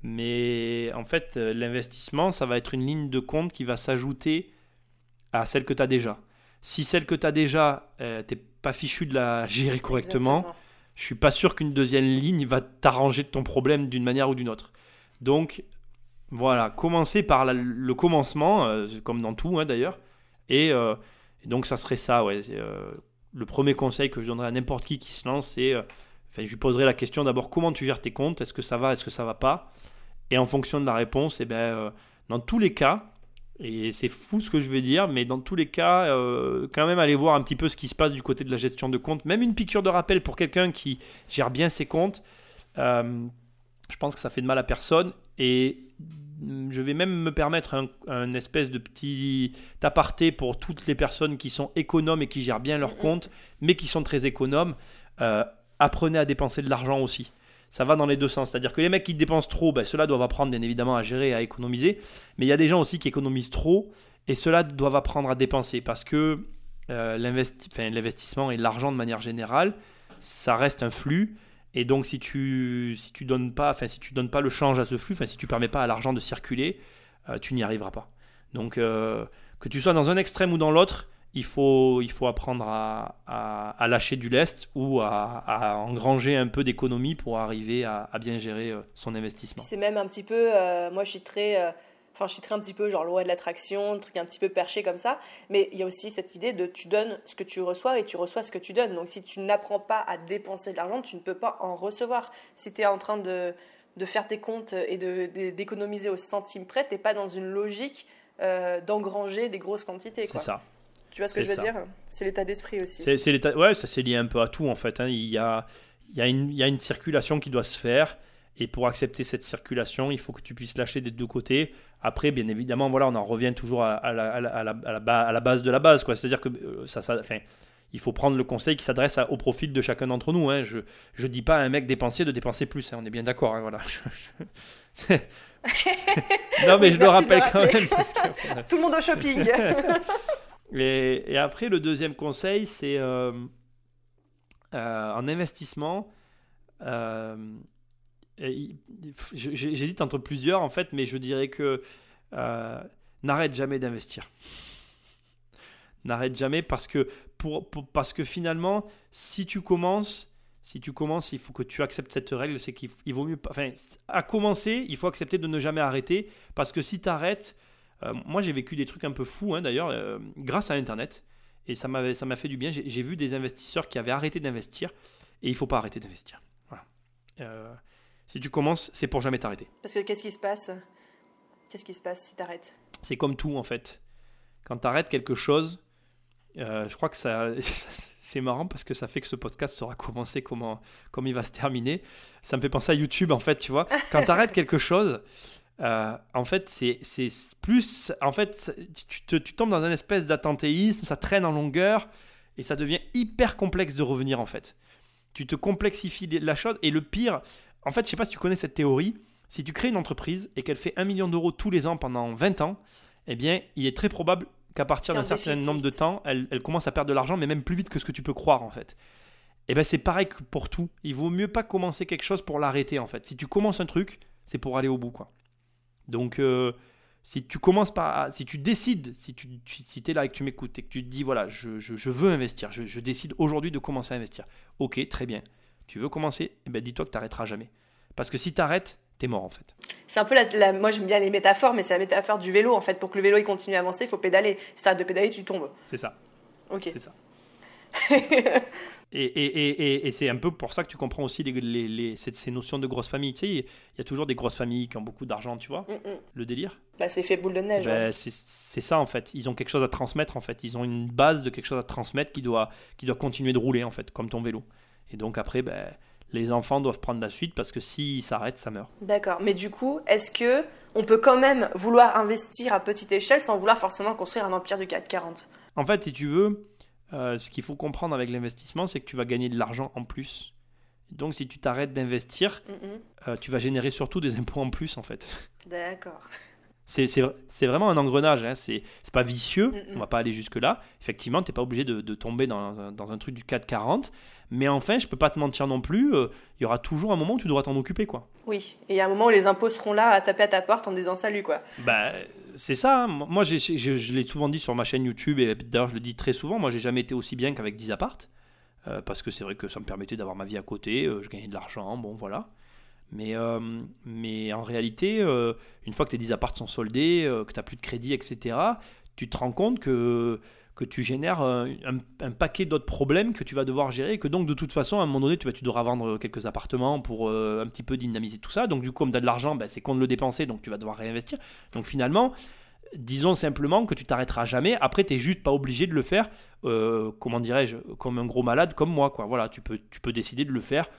mais en fait, euh, l'investissement, ça va être une ligne de compte qui va s'ajouter à celle que tu as déjà. Si celle que tu as déjà, euh, tu n'es pas fichu de la gérer correctement, je suis pas sûr qu'une deuxième ligne va t'arranger de ton problème d'une manière ou d'une autre. Donc, voilà, commencer par le commencement, euh, comme dans tout hein, d'ailleurs. Et, donc, ça serait ça, ouais. le premier conseil que je donnerais à n'importe qui qui se lance, c'est. Enfin, je lui poserai la question d'abord comment tu gères tes comptes, est-ce que ça va, est-ce que ça va pas? Et en fonction de la réponse, et eh ben, euh, dans tous les cas, Et c'est fou ce que je vais dire, mais dans tous les cas, euh, quand même aller voir un petit peu ce qui se passe du côté de la gestion de compte. Même une piqûre de rappel pour quelqu'un qui gère bien ses comptes, euh, je pense que ça fait de mal à personne. Et je vais même me permettre un, espèce de petit aparté pour toutes les personnes qui sont économes et qui gèrent bien leur compte, mais qui sont très économes. Euh, apprenez à dépenser de l'argent aussi ça va dans les deux sens. C'est-à-dire que les mecs qui dépensent trop, ben, ceux-là doivent apprendre bien évidemment à gérer, à économiser. Mais il y a des gens aussi qui économisent trop et ceux-là doivent apprendre à dépenser parce que euh, l'investissement et l'argent de manière générale, ça reste un flux. Et donc si tu si tu donnes pas, enfin si tu donnes pas le change à ce flux, enfin si tu permets pas à l'argent de circuler, euh, tu n'y arriveras pas. Donc euh, que tu sois dans un extrême ou dans l'autre, il faut, il faut apprendre à, lâcher du lest ou à, engranger un peu d'économie pour arriver à, bien gérer euh, son investissement. C'est même un petit peu, euh, moi je suis très, euh, enfin je suis très un petit peu genre loi de l'attraction, un truc un petit peu perché comme ça, mais il y a aussi cette idée de tu donnes ce que tu reçois et tu reçois ce que tu donnes. Donc si tu n'apprends pas à dépenser de l'argent, tu ne peux pas en recevoir. Si tu es en train de, de faire tes comptes et d'économiser au centime près, tu n'es pas dans une logique d'engranger des grosses quantités. C'est ça. Tu vois ce que je veux dire? C'est l'état d'esprit aussi. C'est l'état, ouais, ça c'est lié un peu à tout en fait. Hein. Il, y a, il, y a une, il y a une circulation qui doit se faire. Et pour accepter cette circulation, il faut que tu puisses lâcher des deux côtés. Après, bien évidemment, voilà, on en revient toujours à, à, la, à, la, à la, base de la base. C'est-à-dire que euh, ça, ça enfin, il faut prendre le conseil qui s'adresse au profil de chacun d'entre nous. Hein. Je ne dis pas à un mec dépensier de dépenser plus. Hein. On est bien d'accord. Hein, voilà. (laughs) (laughs) non, mais je le rappelle quand même. Tout le monde au shopping. (laughs) Et, après, le deuxième conseil, c'est euh, euh, en investissement. Euh, j'hésite entre plusieurs en fait, mais je dirais que n'arrête jamais d'investir. N'arrête jamais parce que, pour, parce que finalement, si tu commences, si tu commences, il faut que tu acceptes cette règle, c'est qu'il vaut mieux Enfin, à commencer, il faut accepter de ne jamais arrêter parce que si tu arrêtes, euh, moi, j'ai vécu des trucs un peu fous, hein, d'ailleurs, euh, grâce à Internet. Et ça m'a fait du bien. J'ai vu des investisseurs qui avaient arrêté d'investir. Et il faut pas arrêter d'investir. Voilà. Euh, si tu commences, c'est pour jamais t'arrêter. Parce que qu'est-ce qui se passe? Qu'est-ce qui se passe si tu arrêtes C'est comme tout, en fait. Quand tu arrêtes quelque chose, je crois que ça, (laughs) c'est marrant parce que ça fait que ce podcast sera commencé comment, comme il va se terminer. Ça me fait penser à YouTube, en fait, tu vois. Quand tu arrêtes quelque chose, euh, en fait, c'est plus. En fait, tu, tu, tombes dans un espèce d'attentéisme, ça traîne en longueur et ça devient hyper complexe de revenir en fait. Tu te complexifies la chose et le pire, en fait, je sais pas si tu connais cette théorie. Si tu crées une entreprise et qu'elle fait un million d'euros tous les ans pendant 20 ans, eh bien, il est très probable qu'à partir d'un certain nombre de temps, elle, elle, commence à perdre de l'argent, mais même plus vite que ce que tu peux croire en fait. Et eh ben c'est pareil que pour tout. Il vaut mieux pas commencer quelque chose pour l'arrêter en fait. Si tu commences un truc, c'est pour aller au bout quoi. Donc, euh, si tu commences par. Si tu décides, si tu si es là et que tu m'écoutes et que tu te dis, voilà, je, je, veux investir, je, décide aujourd'hui de commencer à investir. Ok, très bien. Tu veux commencer eh ben, Dis-toi que tu n'arrêteras jamais. Parce que si tu arrêtes, t'es mort en fait. C'est un peu la, moi j'aime bien les métaphores, mais c'est la métaphore du vélo en fait. Pour que le vélo il continue à avancer, il faut pédaler. Si tu arrêtes de pédaler, tu tombes. C'est ça. Ok. C'est ça. (laughs) Et, et, et, et c'est un peu pour ça que tu comprends aussi les, les, ces, notions de grosse famille. Tu sais, il y a toujours des grosses familles qui ont beaucoup d'argent, tu vois, mm, mm. le délire. Bah, c'est fait boule de neige. Bah, c'est ça, en fait. Ils ont quelque chose à transmettre, en fait. Ils ont une base de quelque chose à transmettre qui doit, qui doit continuer de rouler, en fait, comme ton vélo. Et donc après, bah, les enfants doivent prendre la suite parce que s'ils s'arrêtent, ça meurt. D'accord. Mais du coup, est-ce que on peut quand même vouloir investir à petite échelle sans vouloir forcément construire un empire du 440 En fait, si tu veux, euh, ce qu'il faut comprendre avec l'investissement, c'est que tu vas gagner de l'argent en plus. Donc, si tu t'arrêtes d'investir, euh, tu vas générer surtout des impôts en plus, en fait. D'accord. C'est vraiment un engrenage, hein. c'est pas vicieux, on va pas aller jusque-là. Effectivement, tu n'es pas obligé de, de tomber dans, dans, un truc du 440, mais enfin, je peux pas te mentir non plus, euh, il y aura toujours un moment où tu devras t'en occuper. quoi. Oui, et il y a un moment où les impôts seront là à taper à ta porte en disant salut. quoi. Bah, c'est ça. Hein. Moi, je, l'ai souvent dit sur ma chaîne YouTube, et d'ailleurs, je le dis très souvent. Moi, j'ai jamais été aussi bien qu'avec 10 appartes. Euh, parce que c'est vrai que ça me permettait d'avoir ma vie à côté. Euh, je gagnais de l'argent, bon, voilà. Mais, euh, mais en réalité, une fois que tes 10 appartes sont soldés, que tu plus de crédit, etc., tu te rends compte que, que tu génères un, paquet d'autres problèmes que tu vas devoir gérer et que donc de toute façon à un moment donné tu, vas, tu devras vendre quelques appartements pour un petit peu dynamiser tout ça donc du coup comme tu as de l'argent ben, c'est con de le dépenser donc tu vas devoir réinvestir donc finalement disons simplement que tu t'arrêteras jamais. Après, tu n'es juste pas obligé de le faire, euh, comment dirais-je, comme un gros malade comme moi. Quoi. Voilà, tu peux, tu peux décider de le faire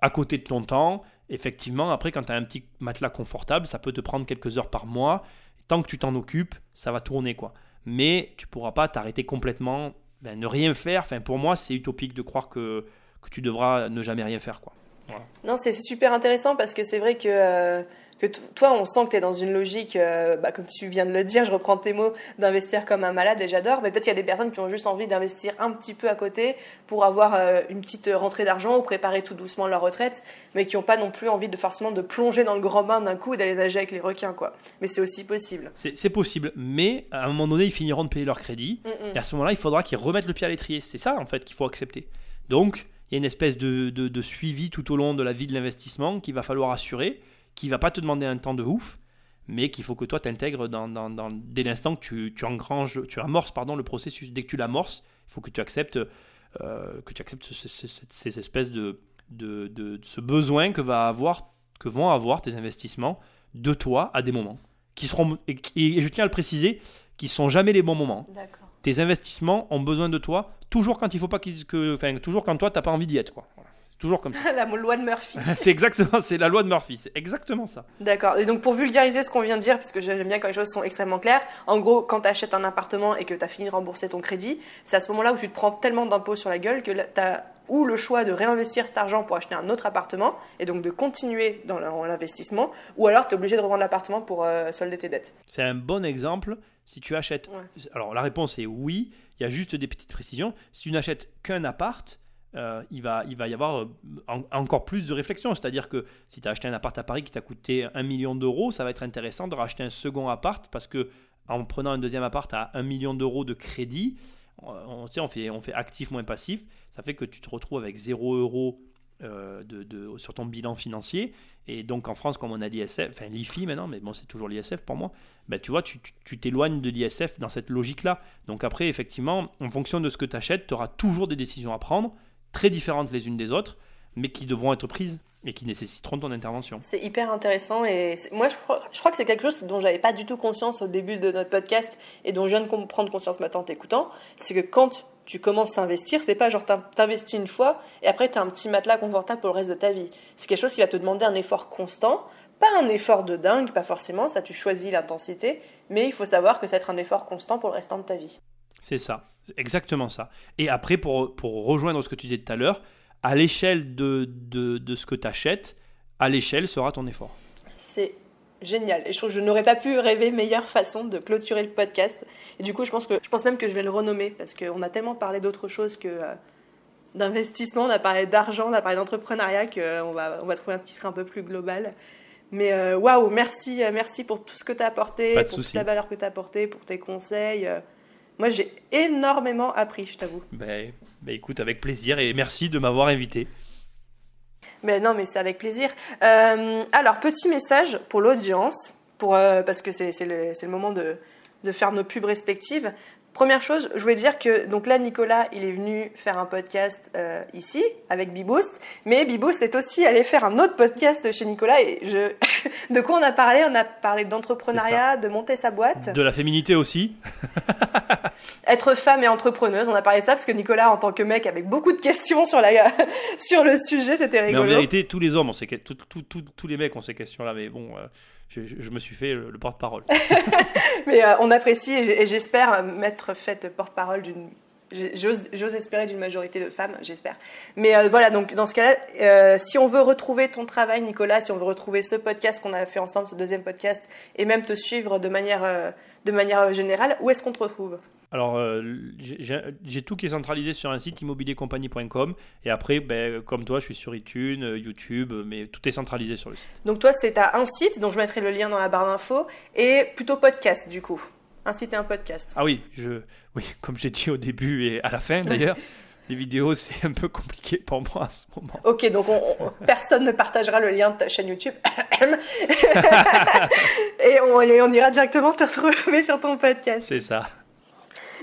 à côté de ton temps. Effectivement, après, quand tu as un petit matelas confortable, ça peut te prendre quelques heures par mois. Tant que tu t'en occupes, ça va tourner. quoi. Mais tu pourras pas t'arrêter complètement, ben, ne rien faire. Enfin, pour moi, c'est utopique de croire que, que tu devras ne jamais rien faire. quoi. Non, c'est super intéressant parce que c'est vrai que... Euh, toi, on sent que tu es dans une logique, euh, bah, comme tu viens de le dire, je reprends tes mots, d'investir comme un malade et j'adore. Mais peut-être qu'il y a des personnes qui ont juste envie d'investir un petit peu à côté pour avoir euh, une petite rentrée d'argent ou préparer tout doucement leur retraite, mais qui n'ont pas non plus envie de forcément de plonger dans le grand bain d'un coup et d'aller nager avec les requins, quoi. Mais c'est aussi possible. C'est possible, mais à un moment donné, ils finiront de payer leur crédit mm, mm. et à ce moment-là, il faudra qu'ils remettent le pied à l'étrier. C'est ça, en fait, qu'il faut accepter. Donc, il y a une espèce de, de suivi tout au long de la vie de l'investissement qu'il va falloir assurer qui va pas te demander un temps de ouf, mais qu'il faut que toi t'intègres dans, dans, dans, dès l'instant que tu, tu, engranges, tu amorces pardon, le processus. Dès que tu l'amorces, il faut que tu acceptes, euh, que tu acceptes ces, espèces de, de, de, ce besoin que, va avoir, que vont avoir tes investissements de toi à des moments. Qui seront, et, je tiens à le préciser, qui sont jamais les bons moments. Tes investissements ont besoin de toi toujours quand il faut pas que, enfin, toujours quand toi t'as pas envie d'y être quoi. Toujours comme ça. (laughs) la loi de Murphy. (laughs) c'est exactement, c'est la loi de Murphy, c'est exactement ça. D'accord. Et donc pour vulgariser ce qu'on vient de dire, parce que j'aime bien quand les choses sont extrêmement claires, en gros, quand tu achètes un appartement et que tu as fini de rembourser ton crédit, c'est à ce moment-là où tu te prends tellement d'impôts sur la gueule que tu as ou le choix de réinvestir cet argent pour acheter un autre appartement et donc de continuer dans l'investissement, ou alors tu es obligé de revendre l'appartement pour euh, solder tes dettes. C'est un bon exemple. Si tu achètes. Alors la réponse est oui, il y a juste des petites précisions. Si tu n'achètes qu'un appart, euh, il, va, il va y avoir euh, encore plus de réflexion. C'est-à-dire que si tu as acheté un appart à Paris qui t'a coûté 1 million d'euros, ça va être intéressant de racheter un second appart parce que en prenant un deuxième appart à 1 million d'euros de crédit, on, on, fait, on fait actif moins passif. Ça fait que tu te retrouves avec 0 euros euh, de, sur ton bilan financier. Et donc en France, comme on a l'ISF, enfin l'IFI maintenant, mais bon, c'est toujours l'ISF pour moi, ben, tu vois, tu t'éloignes de l'ISF dans cette logique-là. Donc après, effectivement, en fonction de ce que tu achètes, tu auras toujours des décisions à prendre très différentes les unes des autres, mais qui devront être prises et qui nécessiteront ton intervention. C'est hyper intéressant et moi je crois, que c'est quelque chose dont j'avais pas du tout conscience au début de notre podcast et dont je viens de prendre conscience maintenant en t'écoutant, c'est que quand tu commences à investir, c'est pas genre t'investis une fois et après tu as un petit matelas confortable pour le reste de ta vie. C'est quelque chose qui va te demander un effort constant, pas un effort de dingue, pas forcément, ça tu choisis l'intensité, mais il faut savoir que ça va être un effort constant pour le restant de ta vie. C'est ça, exactement ça. Et après, pour, pour rejoindre ce que tu disais tout à l'heure, à l'échelle de, de, de, ce que tu achètes, à l'échelle sera ton effort. C'est génial. Et je trouve que je n'aurais pas pu rêver meilleure façon de clôturer le podcast. Et du coup, je pense, que, je pense même que je vais le renommer parce qu'on a tellement parlé d'autre chose que euh, d'investissement, on a parlé d'argent, on a parlé d'entrepreneuriat qu'on va, on va trouver un titre un peu plus global. Mais euh, waouh, merci, euh, merci pour tout ce que tu as apporté, pour toute la valeur que tu as apportée, pour tes conseils. Moi, j'ai énormément appris, je t'avoue. Ben, ben, écoute, avec plaisir et merci de m'avoir invité. Mais non, mais c'est avec plaisir. Euh, alors, petit message pour l'audience, pour, euh, parce que c'est le, le, moment de, de, faire nos pubs respectives. Première chose, je voulais dire que donc là Nicolas, il est venu faire un podcast euh, ici avec Biboost, mais Biboost est aussi allé faire un autre podcast chez Nicolas et je (laughs) de quoi on a parlé? On a parlé d'entrepreneuriat, de monter sa boîte, de la féminité aussi. (laughs) Être femme et entrepreneuse, on a parlé de ça parce que Nicolas en tant que mec avait beaucoup de questions sur la (laughs) sur le sujet, c'était rigolo. Mais en vérité, tous les hommes, on sait tous les mecs ont ces questions-là, mais bon. Euh, je, me suis fait le, porte-parole. (laughs) Mais euh, on apprécie et j'espère m'être faite porte-parole d'une. J'ose espérer d'une majorité de femmes, j'espère. Mais euh, voilà, donc dans ce cas-là, euh, si on veut retrouver ton travail, Nicolas, si on veut retrouver ce podcast qu'on a fait ensemble, ce deuxième podcast, et même te suivre de manière, de manière générale, où est-ce qu'on te retrouve? Alors, euh, j'ai tout qui est centralisé sur un site immobiliercompagnie.com. Et après, ben, comme toi, je suis sur iTunes, euh, YouTube, mais tout est centralisé sur le site. Donc, toi, c'est à un site, dont je mettrai le lien dans la barre d'infos, et plutôt podcast, du coup. Un site et un podcast. Ah oui, je, oui (laughs) comme j'ai dit au début et à la fin d'ailleurs. (laughs) les vidéos, c'est un peu compliqué pour moi à ce moment. Ok, donc personne ne partagera le lien de ta chaîne YouTube. (laughs) et, on, et, on, ira directement te retrouver sur ton podcast. C'est ça.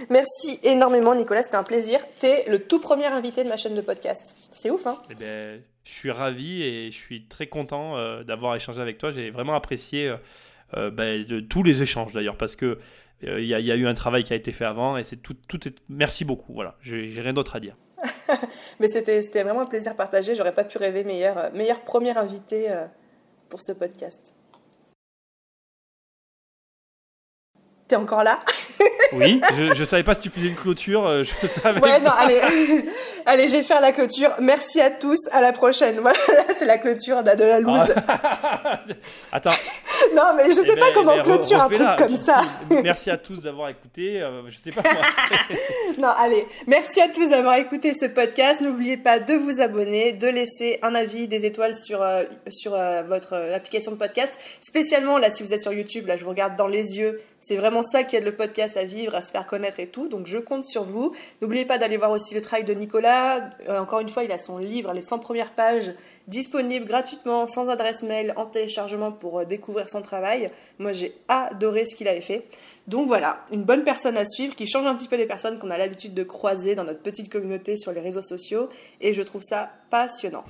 Merci énormément, Nicolas. C'était un plaisir. Tu es le tout premier invité de ma chaîne de podcast. C'est ouf, hein eh ben, Je suis ravi et je suis très content euh, d'avoir échangé avec toi. J'ai vraiment apprécié. Euh, ben, de tous les échanges d'ailleurs, parce que il y, a eu un travail qui a été fait avant et c'est tout, tout est... Merci beaucoup. Voilà, j'ai rien d'autre à dire. (laughs) Mais c'était vraiment un plaisir partagé. J'aurais pas pu rêver meilleur, meilleur premier invité pour ce podcast. T'es encore là? Oui, je, je savais pas si tu faisais une clôture. Euh, je savais. Ouais, non, allez, (laughs) allez, je vais faire la clôture. Merci à tous, à la prochaine. (laughs) Voilà, c'est la clôture de la loose. Ah. (laughs) Attends. Non, mais je sais eh pas ben, comment eh ben, clôture un truc comme ça. Merci à tous d'avoir écouté. Euh, je sais pas. non, allez, merci à tous d'avoir écouté ce podcast. N'oubliez pas de vous abonner, de laisser un avis, des étoiles sur euh, sur votre application de podcast. Spécialement là, si vous êtes sur YouTube, là, je vous regarde dans les yeux c'est vraiment ça qui aide le podcast à vivre, à se faire connaître et tout. Donc je compte sur vous. N'oubliez pas d'aller voir aussi le travail de Nicolas. Euh, encore une fois, il a son livre, les 100 premières pages, disponible gratuitement, sans adresse mail, en téléchargement pour euh, découvrir son travail. Moi, j'ai adoré ce qu'il avait fait. Donc voilà, une bonne personne à suivre qui change un petit peu les personnes qu'on a l'habitude de croiser dans notre petite communauté sur les réseaux sociaux. Et je trouve ça passionnant.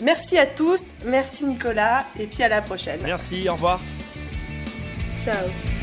Merci à tous, merci Nicolas, et puis à la prochaine. Merci, au revoir. Ciao.